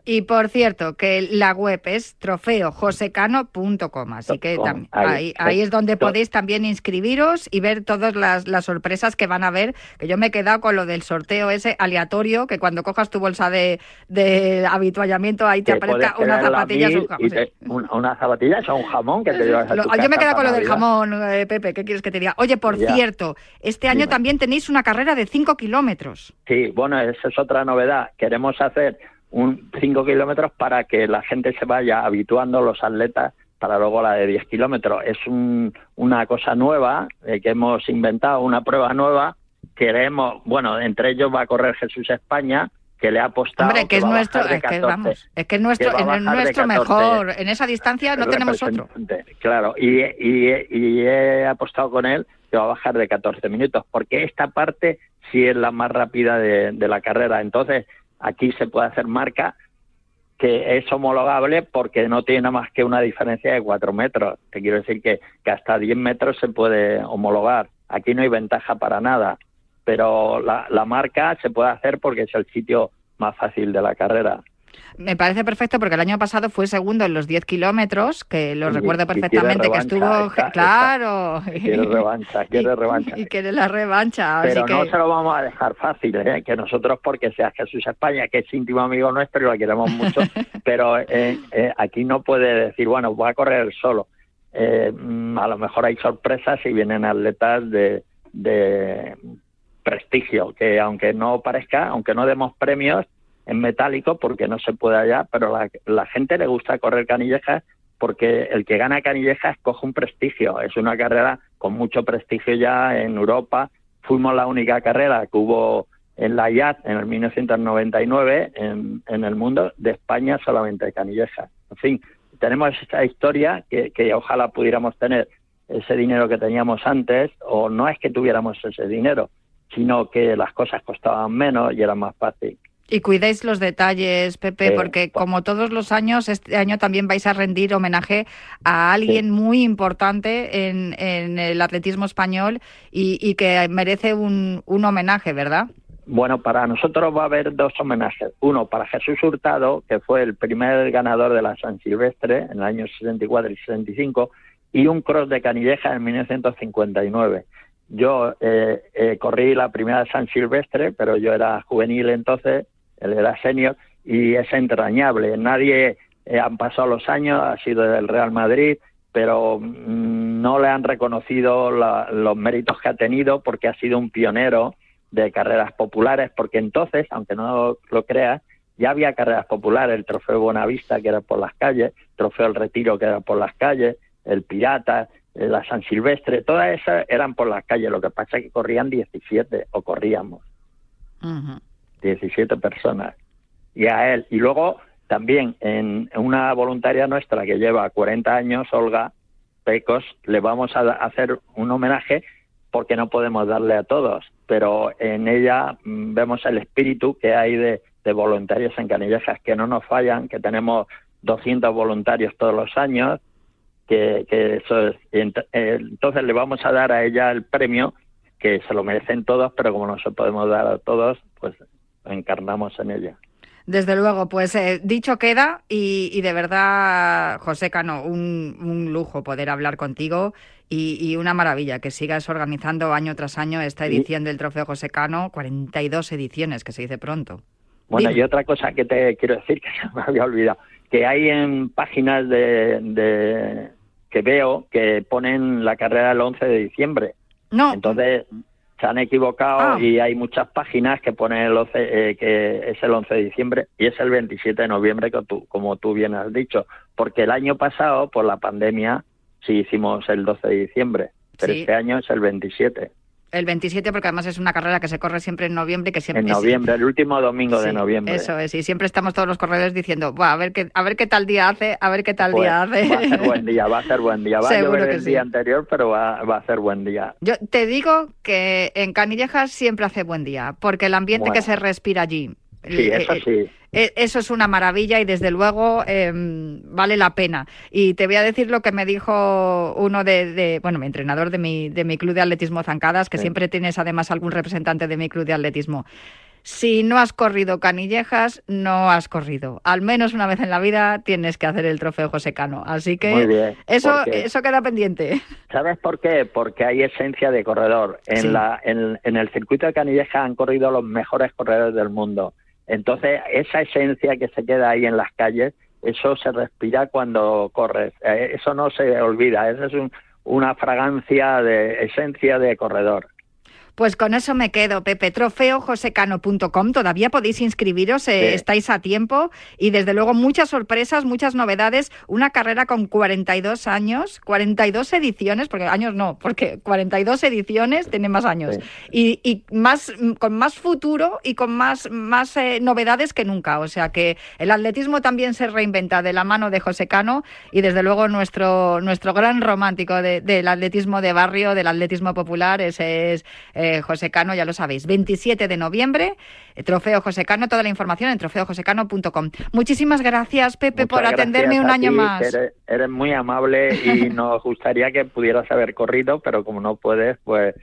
Y por cierto, que la web es trofeojosecano.com, así que Com, tam- ahí, es donde podéis también inscribiros y ver todas las, las sorpresas que van a ver, que yo me he quedado con lo del sorteo ese aleatorio, que cuando cojas tu bolsa de, de habituallamiento ahí te Que aparezca puedes unas quedar la zapatillas. mil un jamón, y sí. te- un- unas zapatillas o un jamón que te llevas a tu yo me he quedado con lo del jamón, eh, Pepe, ¿qué quieres que te diga? Oye, por Ya. cierto, este año Dime. también tenéis una carrera de 5 kilómetros. Sí, bueno, esa es otra novedad. Queremos hacer un 5 kilómetros para que la gente se vaya habituando, los atletas, para luego la de 10 kilómetros. Es un- una cosa nueva eh, que hemos inventado, una prueba nueva. Queremos, bueno, entre ellos va a correr Jesús España, que le ha apostado. Hombre, que es nuestro, es que 14. vamos, es que es nuestro, que va a en el bajar de nuestro 14. mejor. En esa distancia no tenemos otro. Claro, y, y, y he apostado con él que va a bajar de 14 minutos, porque esta parte sí es la más rápida de, de la carrera. Entonces, aquí se puede hacer marca que es homologable porque no tiene más que una diferencia de 4 metros. Te quiero decir que, que hasta 10 metros se puede homologar. Aquí no hay ventaja para nada, pero la, la marca se puede hacer porque es el sitio más fácil de la carrera. Me parece perfecto porque el año pasado fue segundo en los 10 kilómetros, que lo Y- recuerdo y perfectamente, que estuvo... claro. Quiere revancha, quiere revancha. y quiere la revancha. Pero así que... no se lo vamos a dejar fácil, ¿eh? que nosotros, porque sea Jesús España, que es íntimo amigo nuestro y lo queremos mucho, pero eh, eh, aquí no puede decir, bueno, voy a correr solo. Eh, mm, a lo mejor hay sorpresas y vienen atletas de, de prestigio, que aunque no parezca, aunque no demos premios en metálico, porque no se puede allá, pero la, la gente le gusta correr canillejas porque el que gana canillejas coge un prestigio. Es una carrera con mucho prestigio ya en Europa. Fuimos la única carrera que hubo en la IAT en el 1999 en, en el mundo de España solamente canillejas. En fin, tenemos esta historia que, que ojalá pudiéramos tener ese dinero que teníamos antes, o no es que tuviéramos ese dinero, sino que las cosas costaban menos y era más fácil. Y cuidéis los detalles, Pepe, Eh, porque como todos los años, este año también vais a rendir homenaje a alguien muy importante en, en el atletismo español y, y que merece un, un homenaje, ¿verdad? Bueno, para nosotros va a haber dos homenajes. Uno para Jesús Hurtado, que fue el primer ganador de la San Silvestre en el año 64 y 65, y un cross de Canilleja en 1959. Yo eh, eh, corrí la primera San Silvestre, pero yo era juvenil entonces, él era senior, y es entrañable. Nadie, eh, han pasado los años, ha sido del Real Madrid, pero mm, no le han reconocido los méritos que ha tenido porque ha sido un pionero de carreras populares, porque entonces, aunque no lo creas, ya había carreras populares, el trofeo Bonavista que era por las calles, el trofeo El Retiro que era por las calles, el Pirata, eh, la San Silvestre, todas esas eran por las calles, lo que pasa es que corrían 17 o corríamos 17 personas y a él. Y luego también en una voluntaria nuestra que lleva 40 años, Olga Pecos, le vamos a hacer un homenaje porque no podemos darle a todos, pero en ella mm, vemos el espíritu que hay de, de voluntarios en Canillejas, que no nos fallan, que tenemos 200 voluntarios todos los años, que, que eso es. ent- eh, Entonces le vamos a dar a ella el premio, que se lo merecen todos, pero como no se podemos dar a todos, pues encarnamos en ella. Desde luego, pues eh, dicho queda y, y de verdad, José Cano, un, un lujo poder hablar contigo y, y una maravilla que sigas organizando año tras año esta Y- edición del Trofeo José Cano, 42 ediciones, que se dice pronto. Bueno, Dime. y otra cosa que te quiero decir que se me había olvidado, que hay en páginas de, de- que veo que ponen la carrera el 11 de diciembre. No. Entonces se han equivocado Ah. y hay muchas páginas que ponen el 11, eh, que es el 11 de diciembre y es el 27 de noviembre, que tú- como tú bien has dicho. Porque el año pasado, por la pandemia, sí hicimos el 12 de diciembre, pero Sí. este año es el 27, El 27, porque además es una carrera que se corre siempre en noviembre que siempre en noviembre, el último domingo de noviembre. Eso es, y siempre estamos todos los corredores diciendo, "Buah, a ver qué, a ver qué tal día hace, a ver qué tal Pues, día hace. va a ser buen día, va a ser buen día. Va Seguro a llover que el sí. día anterior, pero va, va a ser buen día. Yo te digo que en Canillejas siempre hace buen día, porque el ambiente Bueno. que se respira allí. Sí, eso eh, sí. eh, Eso es una maravilla y desde luego eh, vale la pena. Y te voy a decir lo que me dijo uno de, de- bueno, mi entrenador de mi, de mi club de atletismo Zancadas, que Sí. siempre tienes además algún representante de mi club de atletismo. Si no has corrido canillejas, no has corrido. Al menos una vez en la vida tienes que hacer el trofeo José Cano. Así que Muy bien, eso, porque- eso queda pendiente. ¿Sabes por qué? Porque hay esencia de corredor. En, Sí. la, en, en el circuito de Canilleja han corrido los mejores corredores del mundo. Entonces, esa esencia que se queda ahí en las calles, eso se respira cuando corres. Eh, eso no se olvida. Esa es un- una fragancia de esencia de corredor. Pues con eso me quedo, Pepe. Trofeojosecano.com. Todavía podéis inscribiros, eh, Sí. estáis a tiempo. Y desde luego muchas sorpresas, muchas novedades. Una carrera con 42 años, 42 ediciones, porque años no, porque 42 ediciones tiene más años. Y, y más, con más futuro y con más, más eh, novedades que nunca. O sea que el atletismo también se reinventa de la mano de José Cano y desde luego nuestro, nuestro gran romántico de- del atletismo de barrio, del atletismo popular, ese es eh, José Cano, ya lo sabéis. 27 de noviembre, eh, Trofeo José Cano, toda la información en trofeojosecano.com. Muchísimas gracias, Pepe, por atenderme un año ti, más. eres muy amable y nos gustaría que pudieras haber corrido, pero como no puedes, pues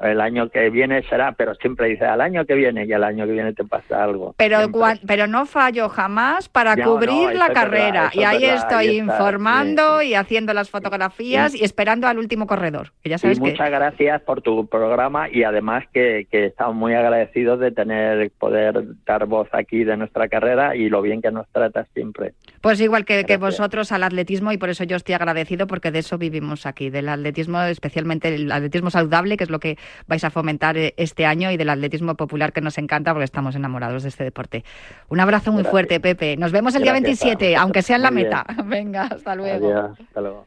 el año que viene será, pero siempre dices al año que viene y al año que viene te pasa algo. Pero, cuan- pero no fallo jamás para no, cubrir eso la verdad, carrera. eso y ahí verdad, estoy ahí está, informando y haciendo las fotografías y esperando al último corredor. Que ya sabes y que muchas gracias por tu programa y además que, que estamos muy agradecidos de tener poder dar voz aquí de nuestra carrera y lo bien que nos tratas siempre. Pues igual que, que vosotros al atletismo y por eso yo estoy agradecido porque de eso vivimos aquí, del atletismo, especialmente el atletismo saludable, que es lo que vais a fomentar eh, este año y del atletismo popular que nos encanta porque estamos enamorados de este deporte. Un abrazo muy Gracias. fuerte, Pepe. Nos vemos el día Gracias a 27, vosotros. aunque sea en la meta. Venga, hasta luego. Adiós, hasta luego.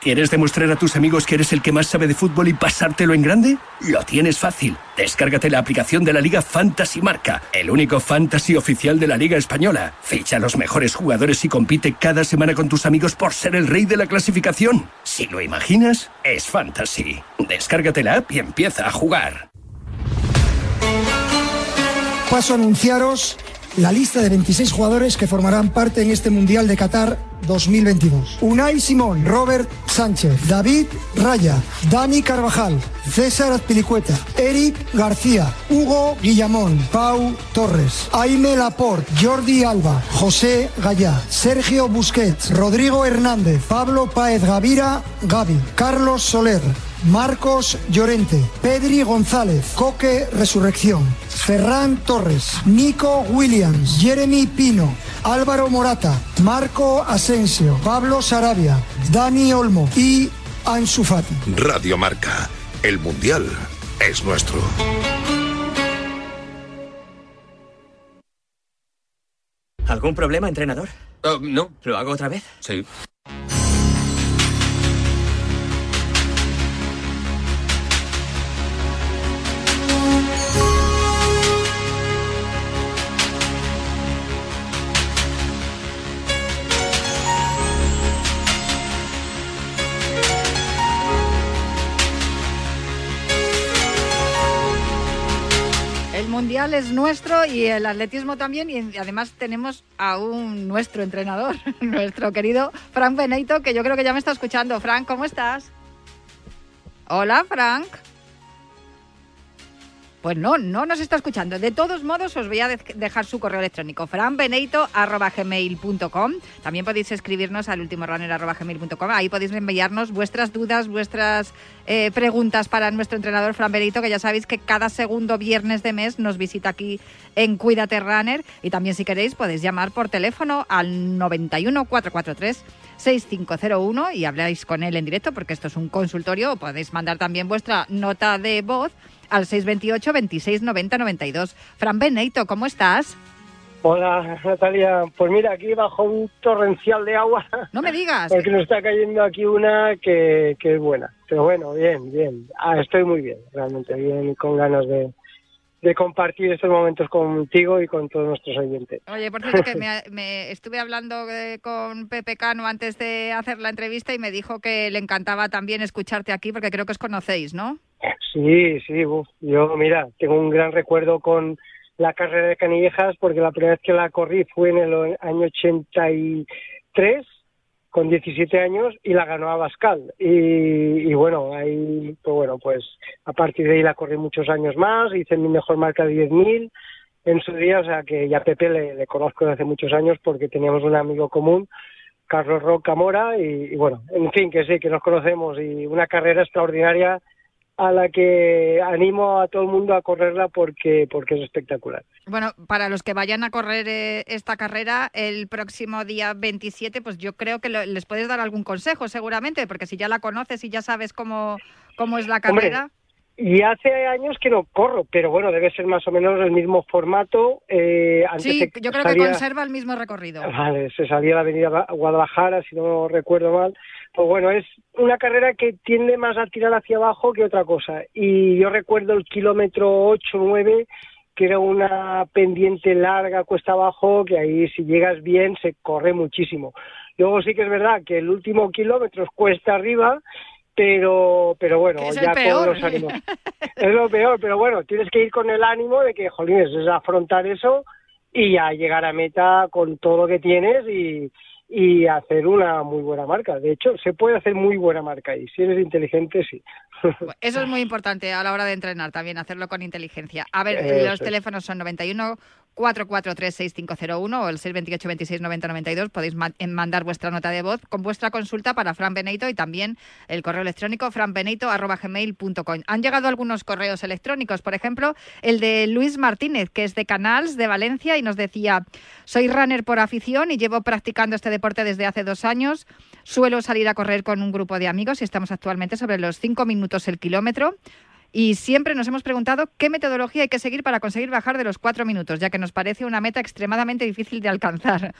¿Quieres demostrar a tus amigos que eres el que más sabe de fútbol y pasártelo en grande? Lo tienes fácil. Descárgate la aplicación de la Liga Fantasy Marca, el único fantasy oficial de la Liga Española. Ficha a los mejores jugadores y compite cada semana con tus amigos por ser el rey de la clasificación. Si lo imaginas, es fantasy. Descárgate la app y empieza a jugar. Paso a anunciaros la lista de 26 jugadores que formarán parte en este Mundial de Qatar 2022. Unai Simón, Robert Sánchez, David Raya, Dani Carvajal, César Azpilicueta, Eric García, Hugo Guillamón, Pau Torres, Aime Laporte, Jordi Alba, José Gallá, Sergio Busquets, Rodrigo Hernández, Pablo Paez Gavira, Gavi, Carlos Soler, Marcos Llorente, Pedri González, Coque Resurrección, Ferran Torres, Nico Williams, Jeremy Pino, Álvaro Morata, Marco Asensio, Pablo Sarabia, Dani Olmo y Ansu Fati. Radio Marca. El Mundial es nuestro. ¿Algún problema, entrenador? no. ¿Lo hago otra vez? Sí. Es nuestro y el atletismo también y además tenemos a un nuestro entrenador, nuestro querido Frank Beneito, que yo creo que ya me está escuchando. Frank, ¿cómo estás? Hola, Frank. Pues no, no nos está escuchando. De todos modos, os voy a de- dejar su correo electrónico, franbeneito.gmail.com. También podéis escribirnos al ultimorunner.gmail.com. Ahí podéis enviarnos vuestras dudas, vuestras eh, preguntas para nuestro entrenador Fran Benito, que ya sabéis que cada segundo viernes de mes nos visita aquí en Cuídate Runner. Y también, si queréis, podéis llamar por teléfono al 91 443 6501 y habláis con él en directo, porque esto es un consultorio. Podéis mandar también vuestra nota de voz al 628 26 90 92. Fran Benito, ¿cómo estás? Hola Natalia, pues mira, aquí bajo un torrencial de agua. No me digas. Porque nos está cayendo aquí una que, que es buena. Pero bueno, bien, bien. Ah, estoy muy bien, realmente bien con ganas de, de compartir estos momentos contigo y con todos nuestros oyentes. Oye, por cierto, que me, me estuve hablando eh, con Pepe Cano antes de hacer la entrevista y me dijo que le encantaba también escucharte aquí porque creo que os conocéis, ¿no? Sí, sí, uf. yo mira, tengo un gran recuerdo con la carrera de Canillejas porque la primera vez que la corrí fue en el año 83 con 17 años y la ganó Abascal y, y bueno ahí pues bueno pues a partir de ahí la corrí muchos años más hice mi mejor marca de 10.000 en su día o sea que ya Pepe le, le conozco desde hace muchos años porque teníamos un amigo común Carlos Roca Mora y bueno en fin que sí que nos conocemos y una carrera extraordinaria a la que animo a todo el mundo a correrla porque porque es espectacular. Bueno, para los que vayan a correr eh, esta carrera el próximo día 27, pues yo creo que lo- les puedes dar algún consejo seguramente, porque si ya la conoces y ya sabes cómo, cómo es la Hombre, carrera. Y hace años que no corro, pero bueno, debe ser más o menos el mismo formato. Eh, antes Sí, yo creo que conserva el mismo recorrido. Vale, se salía la avenida Gua- Guadalajara, si no recuerdo mal. Pues bueno, es una carrera que tiende más a tirar hacia abajo que otra cosa. Y yo recuerdo el kilómetro 8, 9, que era una pendiente larga, cuesta abajo, que ahí si llegas bien se corre muchísimo. Luego sí que es verdad que el último kilómetro es cuesta arriba, pero pero bueno, es ya peor. con los ánimos. Es lo peor, pero bueno, tienes que ir con el ánimo de que, jolines, es afrontar eso y ya llegar a meta con todo lo que tienes y, y hacer una muy buena marca. De hecho, se puede hacer muy buena marca y si eres inteligente, sí. Eso es muy importante a la hora de entrenar también, hacerlo con inteligencia. A ver, Eso los teléfonos son 91 443 6501 o el 628 26 90 92. Podéis en- mandar vuestra nota de voz con vuestra consulta para Fran Benito y también el correo electrónico franbenito.gmail.com. Han llegado algunos correos electrónicos, por ejemplo, el de Luis Martínez, que es de Canals de Valencia y nos decía, soy runner por afición y llevo practicando este deporte desde hace dos años. Suelo salir a correr con un grupo de amigos y estamos actualmente sobre los cinco minutos el kilómetro. Y siempre nos hemos preguntado qué metodología hay que seguir para conseguir bajar de los cuatro minutos, ya que nos parece una meta extremadamente difícil de alcanzar.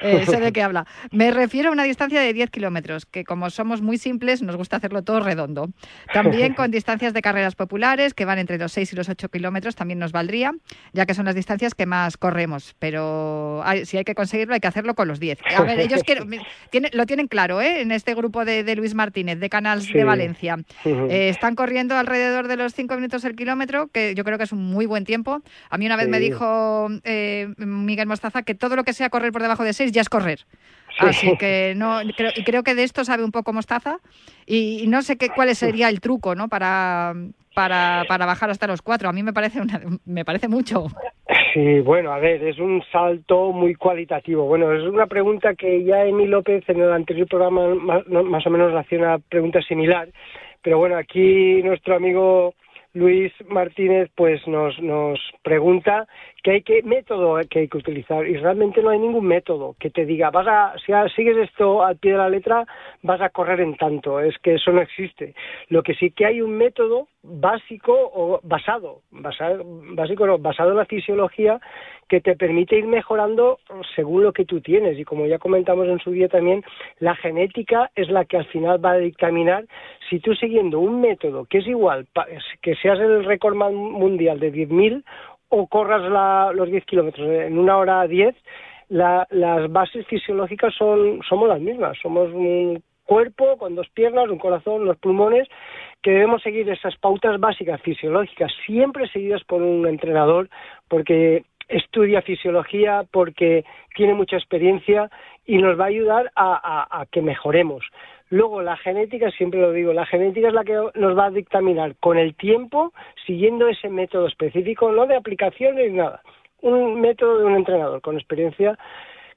Eh, sé de qué habla. Me refiero a una distancia de 10 kilómetros, que como somos muy simples, nos gusta hacerlo todo redondo. También con distancias de carreras populares, que van entre los 6 y los 8 kilómetros, también nos valdría, ya que son las distancias que más corremos. Pero hay- si hay que conseguirlo, hay que hacerlo con los 10. A ver, ellos quieren- lo tienen claro, ¿eh? En este grupo de, de Luis Martínez, de Canals Sí. de Valencia. Eh, están corriendo alrededor de los 5 minutos el kilómetro, que yo creo que es un muy buen tiempo. A mí una vez me Sí. dijo eh, Miguel Mostaza que todo lo que sea correr por debajo de 6 ya es correr. Así que no creo, y creo que de esto sabe un poco Mostaza y, y no sé qué cuál sería el truco, ¿no? Para para, para bajar hasta los 4. A mí me parece una- me parece mucho. Sí, bueno, a ver, es un salto muy cualitativo. Bueno, es una pregunta que ya Emi López en el anterior programa más, más o menos hacía una pregunta similar, pero bueno, aquí nuestro amigo Luis Martínez pues nos, nos pregunta qué que método que hay que utilizar y realmente no hay ningún método que te diga vas a si sigues esto al pie de la letra vas a correr en tanto es que eso no existe. Lo que sí que hay un método básico o basado basado básico no, basado en la fisiología que te permite ir mejorando según lo que tú tienes. Y como ya comentamos en su día también la genética es la que al final va a dictaminar si tú siguiendo un método que es igual que seas el récord mundial de 10.000 o corras la- los 10 kilómetros en una hora 10, la- las bases fisiológicas son somos las mismas. Somos un cuerpo con dos piernas, un corazón, los pulmones, que debemos seguir esas pautas básicas fisiológicas, siempre seguidas por un entrenador, porque estudia fisiología, porque tiene mucha experiencia y nos va a ayudar a que mejoremos. Luego, la genética, siempre lo digo, la genética es la que nos va a dictaminar con el tiempo, siguiendo ese método específico, no de aplicaciones nada, un método de un entrenador con experiencia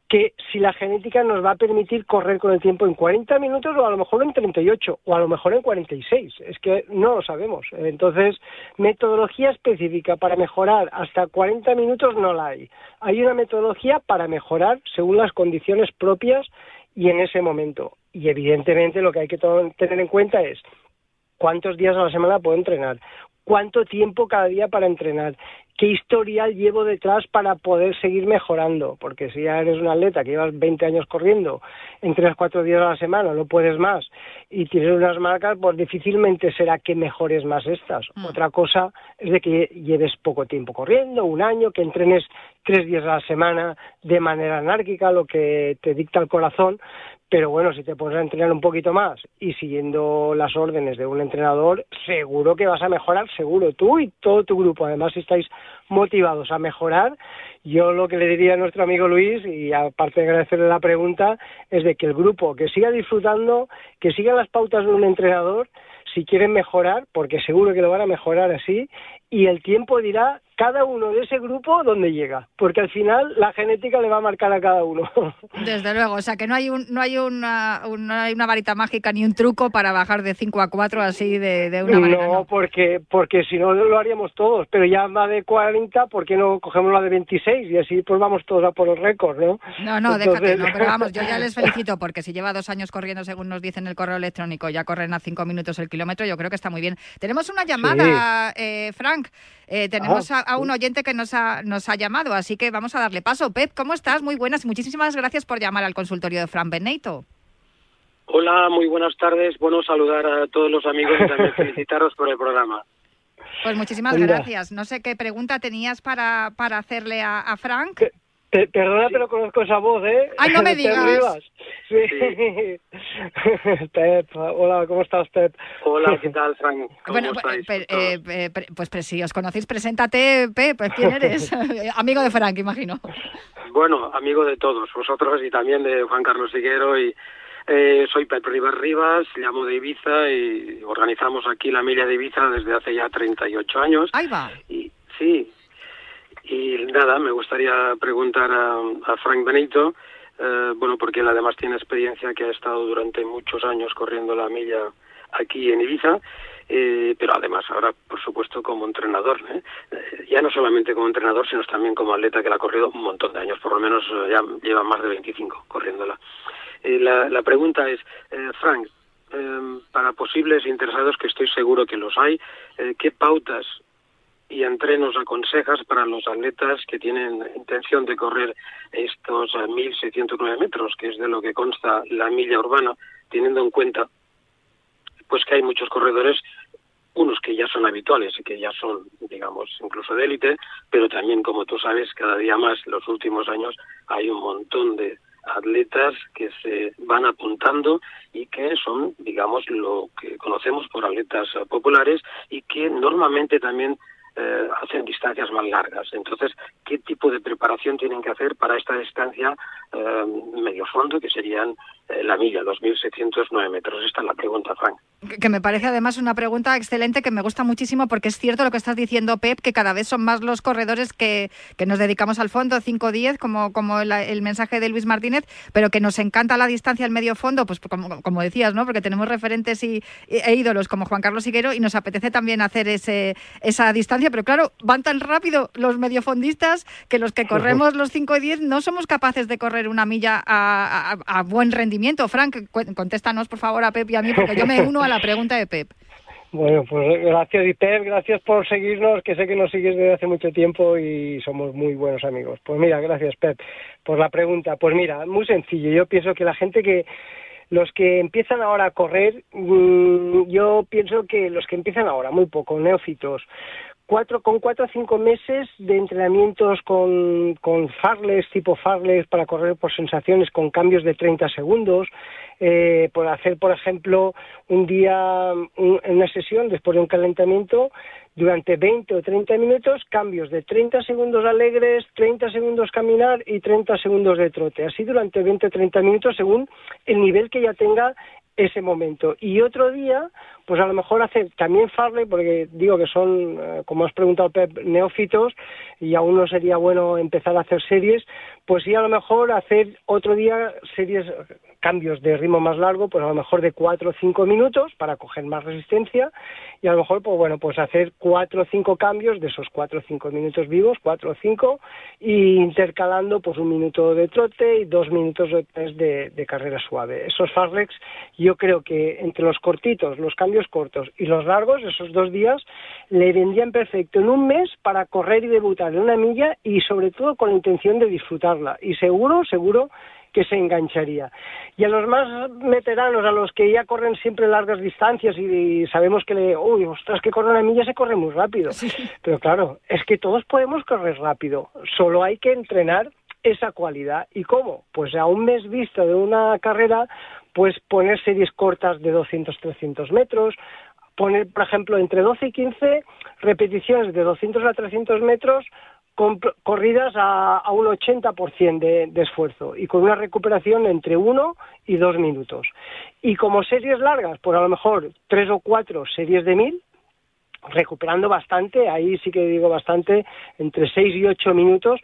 que si la genética nos va a permitir correr con el tiempo en 40 minutos o a lo mejor en 38 o a lo mejor en 46. Es que no lo sabemos. Entonces, metodología específica para mejorar hasta 40 minutos no la hay. Hay una metodología para mejorar según las condiciones propias y en ese momento. Y evidentemente lo que hay que tener en cuenta es cuántos días a la semana puedo entrenar, cuánto tiempo cada día para entrenar, qué historial llevo detrás para poder seguir mejorando, porque si ya eres un atleta que llevas 20 años corriendo, entrenas cuatro días a la semana, no puedes más, y tienes unas marcas, pues difícilmente será que mejores más estas. Otra cosa es de que lleves poco tiempo corriendo, un año, que entrenes tres días a la semana de manera anárquica, lo que te dicta el corazón, pero bueno, si te pones a entrenar un poquito más y siguiendo las órdenes de un entrenador, seguro que vas a mejorar, seguro tú y todo tu grupo. Además, si estáis motivados a mejorar, yo lo que le diría a nuestro amigo Luis, y aparte de agradecerle la pregunta, es de que el grupo que siga disfrutando, que siga las pautas de un entrenador, si quieren mejorar, porque seguro que lo van a mejorar así, y el tiempo dirá cada uno de ese grupo dónde llega, porque al final la genética le va a marcar a cada uno. Desde luego, o sea que no hay un, no hay una, un- no hay una varita mágica ni un truco para bajar de 5 a 4 así de, de una manera. No, porque porque si no lo haríamos todos, pero ya va de 40, ¿por qué no cogemos la de 26 y así pues vamos todos a por el récord, ¿no? No, no, déjate, Entonces- no, pero vamos, yo ya les felicito porque si lleva dos años corriendo, según nos dicen en el correo electrónico, ya corren a cinco minutos el kilómetro, yo creo que está muy bien. Tenemos una llamada, eh, Frank, eh, tenemos Ah, a, a un oyente que nos ha, nos ha llamado, así que vamos a darle paso. Pep, ¿cómo estás? Muy buenas y muchísimas gracias por llamar al consultorio de Frank Benito. Hola, muy buenas tardes. Bueno saludar a todos los amigos y también felicitaros por el programa. Pues muchísimas gracias. No sé qué pregunta tenías para, para hacerle a, a Frank. Te- perdona, pero conozco esa voz, ¿eh? Ay, no me Pep digas. Rivas. Sí. Pep, hola, ¿cómo estás, Pep? Hola, ¿qué tal, Frank? ¿Cómo Bueno, estáis? pe- eh, eh, pre- pues si os conocéis, preséntate, Pep. ¿Quién eres? Amigo de Frank, imagino. Bueno, amigo de todos vosotros y también de Juan Carlos Higuero y eh, soy Pep Rivas Rivas, llamo de Ibiza y organizamos aquí la milla de Ibiza desde hace ya 38 años. Ahí va. Y, sí, y nada, me gustaría preguntar a, a Frank Benito, eh, bueno, porque él además tiene experiencia que ha estado durante muchos años corriendo la milla aquí en Ibiza, eh, pero además ahora, por supuesto, como entrenador, ¿eh? Eh, ya no solamente como entrenador, sino también como atleta que la ha corrido un montón de años, por lo menos eh, ya lleva más de 25 corriéndola. La, la pregunta es, Frank, para posibles interesados, que estoy seguro que los hay, ¿qué pautas y entrenos aconsejas para los atletas que tienen intención de correr estos eh, 1.609 metros, que es de lo que consta la milla urbana, teniendo en cuenta pues que hay muchos corredores, unos que ya son habituales y que ya son, digamos, incluso de élite, pero también, como tú sabes, cada día más, los últimos años, hay un montón de atletas que se van apuntando y que son, digamos, lo que conocemos por atletas eh, populares y que normalmente también eh, hacen distancias más largas. Entonces, ¿qué tipo de preparación tienen que hacer para esta distancia eh, medio fondo, que serían eh, la milla, los 1.609 metros? Esta es la pregunta, Frank. Que- Que me parece además una pregunta excelente que me gusta muchísimo porque es cierto lo que estás diciendo, Pep, que cada vez son más los corredores que, que nos dedicamos al fondo, 5-10, como, como el, el mensaje de Luis Martínez, pero que nos encanta la distancia al medio fondo, pues como, como decías, ¿no? Porque tenemos referentes y, e ídolos como Juan Carlos Higuero y nos apetece también hacer ese, esa distancia, pero claro, van tan rápido los mediofondistas que los que corremos los 5 y 10 no somos capaces de correr una milla a, buen rendimiento. Frank, contéstanos por favor a Pep y a mí, porque yo me uno a la pregunta de Pep. Bueno, pues gracias, Iper, gracias por seguirnos, que sé que nos sigues desde hace mucho tiempo y somos muy buenos amigos. Pues mira, gracias, Pep, por la pregunta. Pues mira, muy sencillo. Yo pienso que la gente que, los que empiezan ahora a correr, mm, yo pienso que los que empiezan ahora, muy poco, neófitos, cuatro, con cuatro o cinco meses de entrenamientos con, con farles, tipo farles, para correr por sensaciones con cambios de 30 segundos, eh, por hacer, por ejemplo, un día, un- una sesión, después de un calentamiento, durante 20 o 30 minutos cambios de 30 segundos alegres, 30 segundos caminar y 30 segundos de trote. Así durante 20 o 30 minutos según el nivel que ya tenga ese momento. Y otro día, pues a lo mejor hacer también Farley, porque digo que son, eh, como has preguntado, Pep, neófitos, y aún no sería bueno empezar a hacer series, pues sí a lo mejor hacer otro día series, cambios de ritmo más largo, pues a lo mejor de cuatro o cinco minutos para coger más resistencia, y a lo mejor, pues bueno, pues hacer cuatro o cinco cambios de esos cuatro o cinco minutos vivos, cuatro o cinco, y intercalando pues un minuto de trote y dos minutos o tres de, de carrera suave. Esos Farlex, yo creo que entre los cortitos, los cambios cortos y los largos, esos dos días, le vendrían perfecto en un mes para correr y debutar en una milla y sobre todo con la intención de disfrutarla. Y seguro, seguro que se engancharía. Y a los más veteranos, a los que ya corren siempre largas distancias y, sabemos que, le, uy, ostras, que correr una milla se corre muy rápido. Pero claro, es que todos podemos correr rápido, solo hay que entrenar esa cualidad. ¿Y cómo? Pues a un mes vista de una carrera, pues poner series cortas de 200-300 metros, poner, por ejemplo, entre 12 y 15 repeticiones de 200 a 300 metros con corridas a, un 80% de, de esfuerzo y con una recuperación entre uno y dos minutos. Y como series largas, pues a lo mejor tres o cuatro series de mil, recuperando bastante, ahí sí que digo bastante, entre 6 y 8 minutos,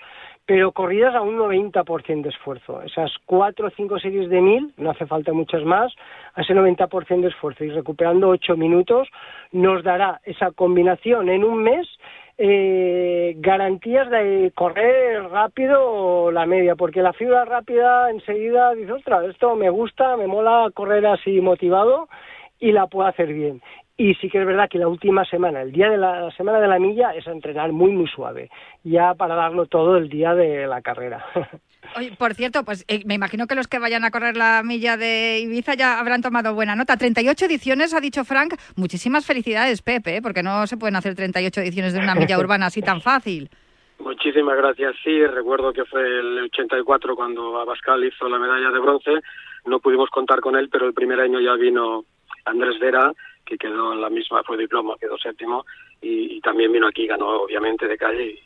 pero corridas a un 90% de esfuerzo. Esas cuatro o cinco series de mil, no hace falta muchas más, a ese 90% de esfuerzo y recuperando 8 minutos nos dará esa combinación en un mes eh, garantías de correr rápido la media, porque la fibra rápida enseguida dice, ostras, esto me gusta, me mola correr así motivado y la puedo hacer bien. Y sí que es verdad que la última semana, el día de la, la semana de la milla, es entrenar muy, muy suave, ya para darlo todo el día de la carrera. Oye, por cierto, pues eh, me imagino que los que vayan a correr la milla de Ibiza ya habrán tomado buena nota. 38 ediciones, ha dicho Frank. Muchísimas felicidades, Pepe, ¿eh? porque no se pueden hacer 38 ediciones de una milla urbana así tan fácil. Muchísimas gracias. Sí, recuerdo que fue el 84 cuando Abascal hizo la medalla de bronce. No pudimos contar con él, pero el primer año ya vino Andrés Vera, que quedó en la misma, fue diploma, quedó séptimo, y, y también vino aquí, ganó obviamente de calle.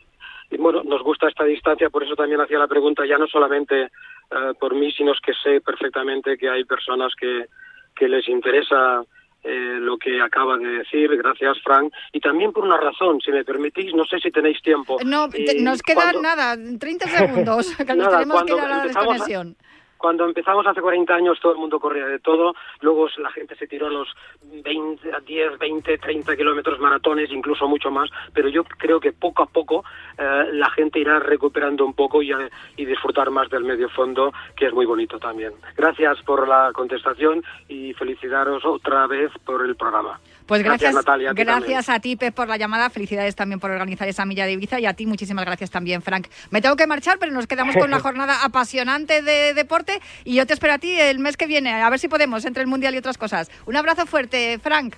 Y, y bueno, nos gusta esta distancia, por eso también hacía la pregunta, ya no solamente eh, por mí, sino que sé perfectamente que hay personas que, que les interesa eh, lo que acaba de decir, gracias Frank, y también por una razón, si me permitís, no sé si tenéis tiempo. No, te- nos quedan cuando- nada, 30 segundos, que nos Nada, tenemos que ir a la empezamos a- desconexión. Cuando empezamos hace 40 años todo el mundo corría de todo, luego la gente se tiró a los 20, a 10, 20, 30 kilómetros maratones, incluso mucho más, pero yo creo que poco a poco eh, la gente irá recuperando un poco y, y disfrutar más del medio fondo, que es muy bonito también. Gracias por la contestación y felicitaros otra vez por el programa. Pues gracias, Natalia. a gracias a ti, Pep, por la llamada. Felicidades también por organizar esa milla de Ibiza y a ti muchísimas gracias también, Frank. Me tengo que marchar, pero nos quedamos con una jornada apasionante de deporte y yo te espero a ti el mes que viene, a ver si podemos entre el Mundial y otras cosas. Un abrazo fuerte, Frank.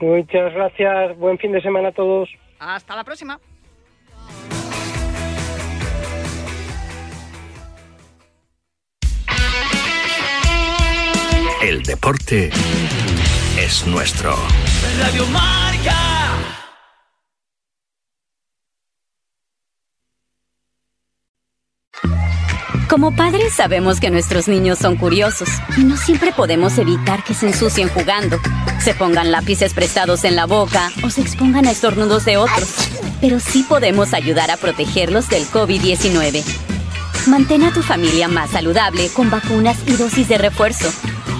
Muchas gracias, buen fin de semana a todos. Hasta la próxima. El deporte es nuestro. Como padres sabemos que nuestros niños son curiosos y no siempre podemos evitar que se ensucien jugando, se pongan lápices prestados en la boca o se expongan a estornudos de otros. Pero sí podemos ayudar a protegerlos del COVID-19. Mantén a tu familia más saludable con vacunas y dosis de refuerzo.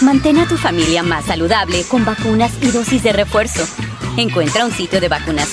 Mantén a tu familia más saludable con vacunas y dosis de refuerzo. Encuentra un sitio de vacunación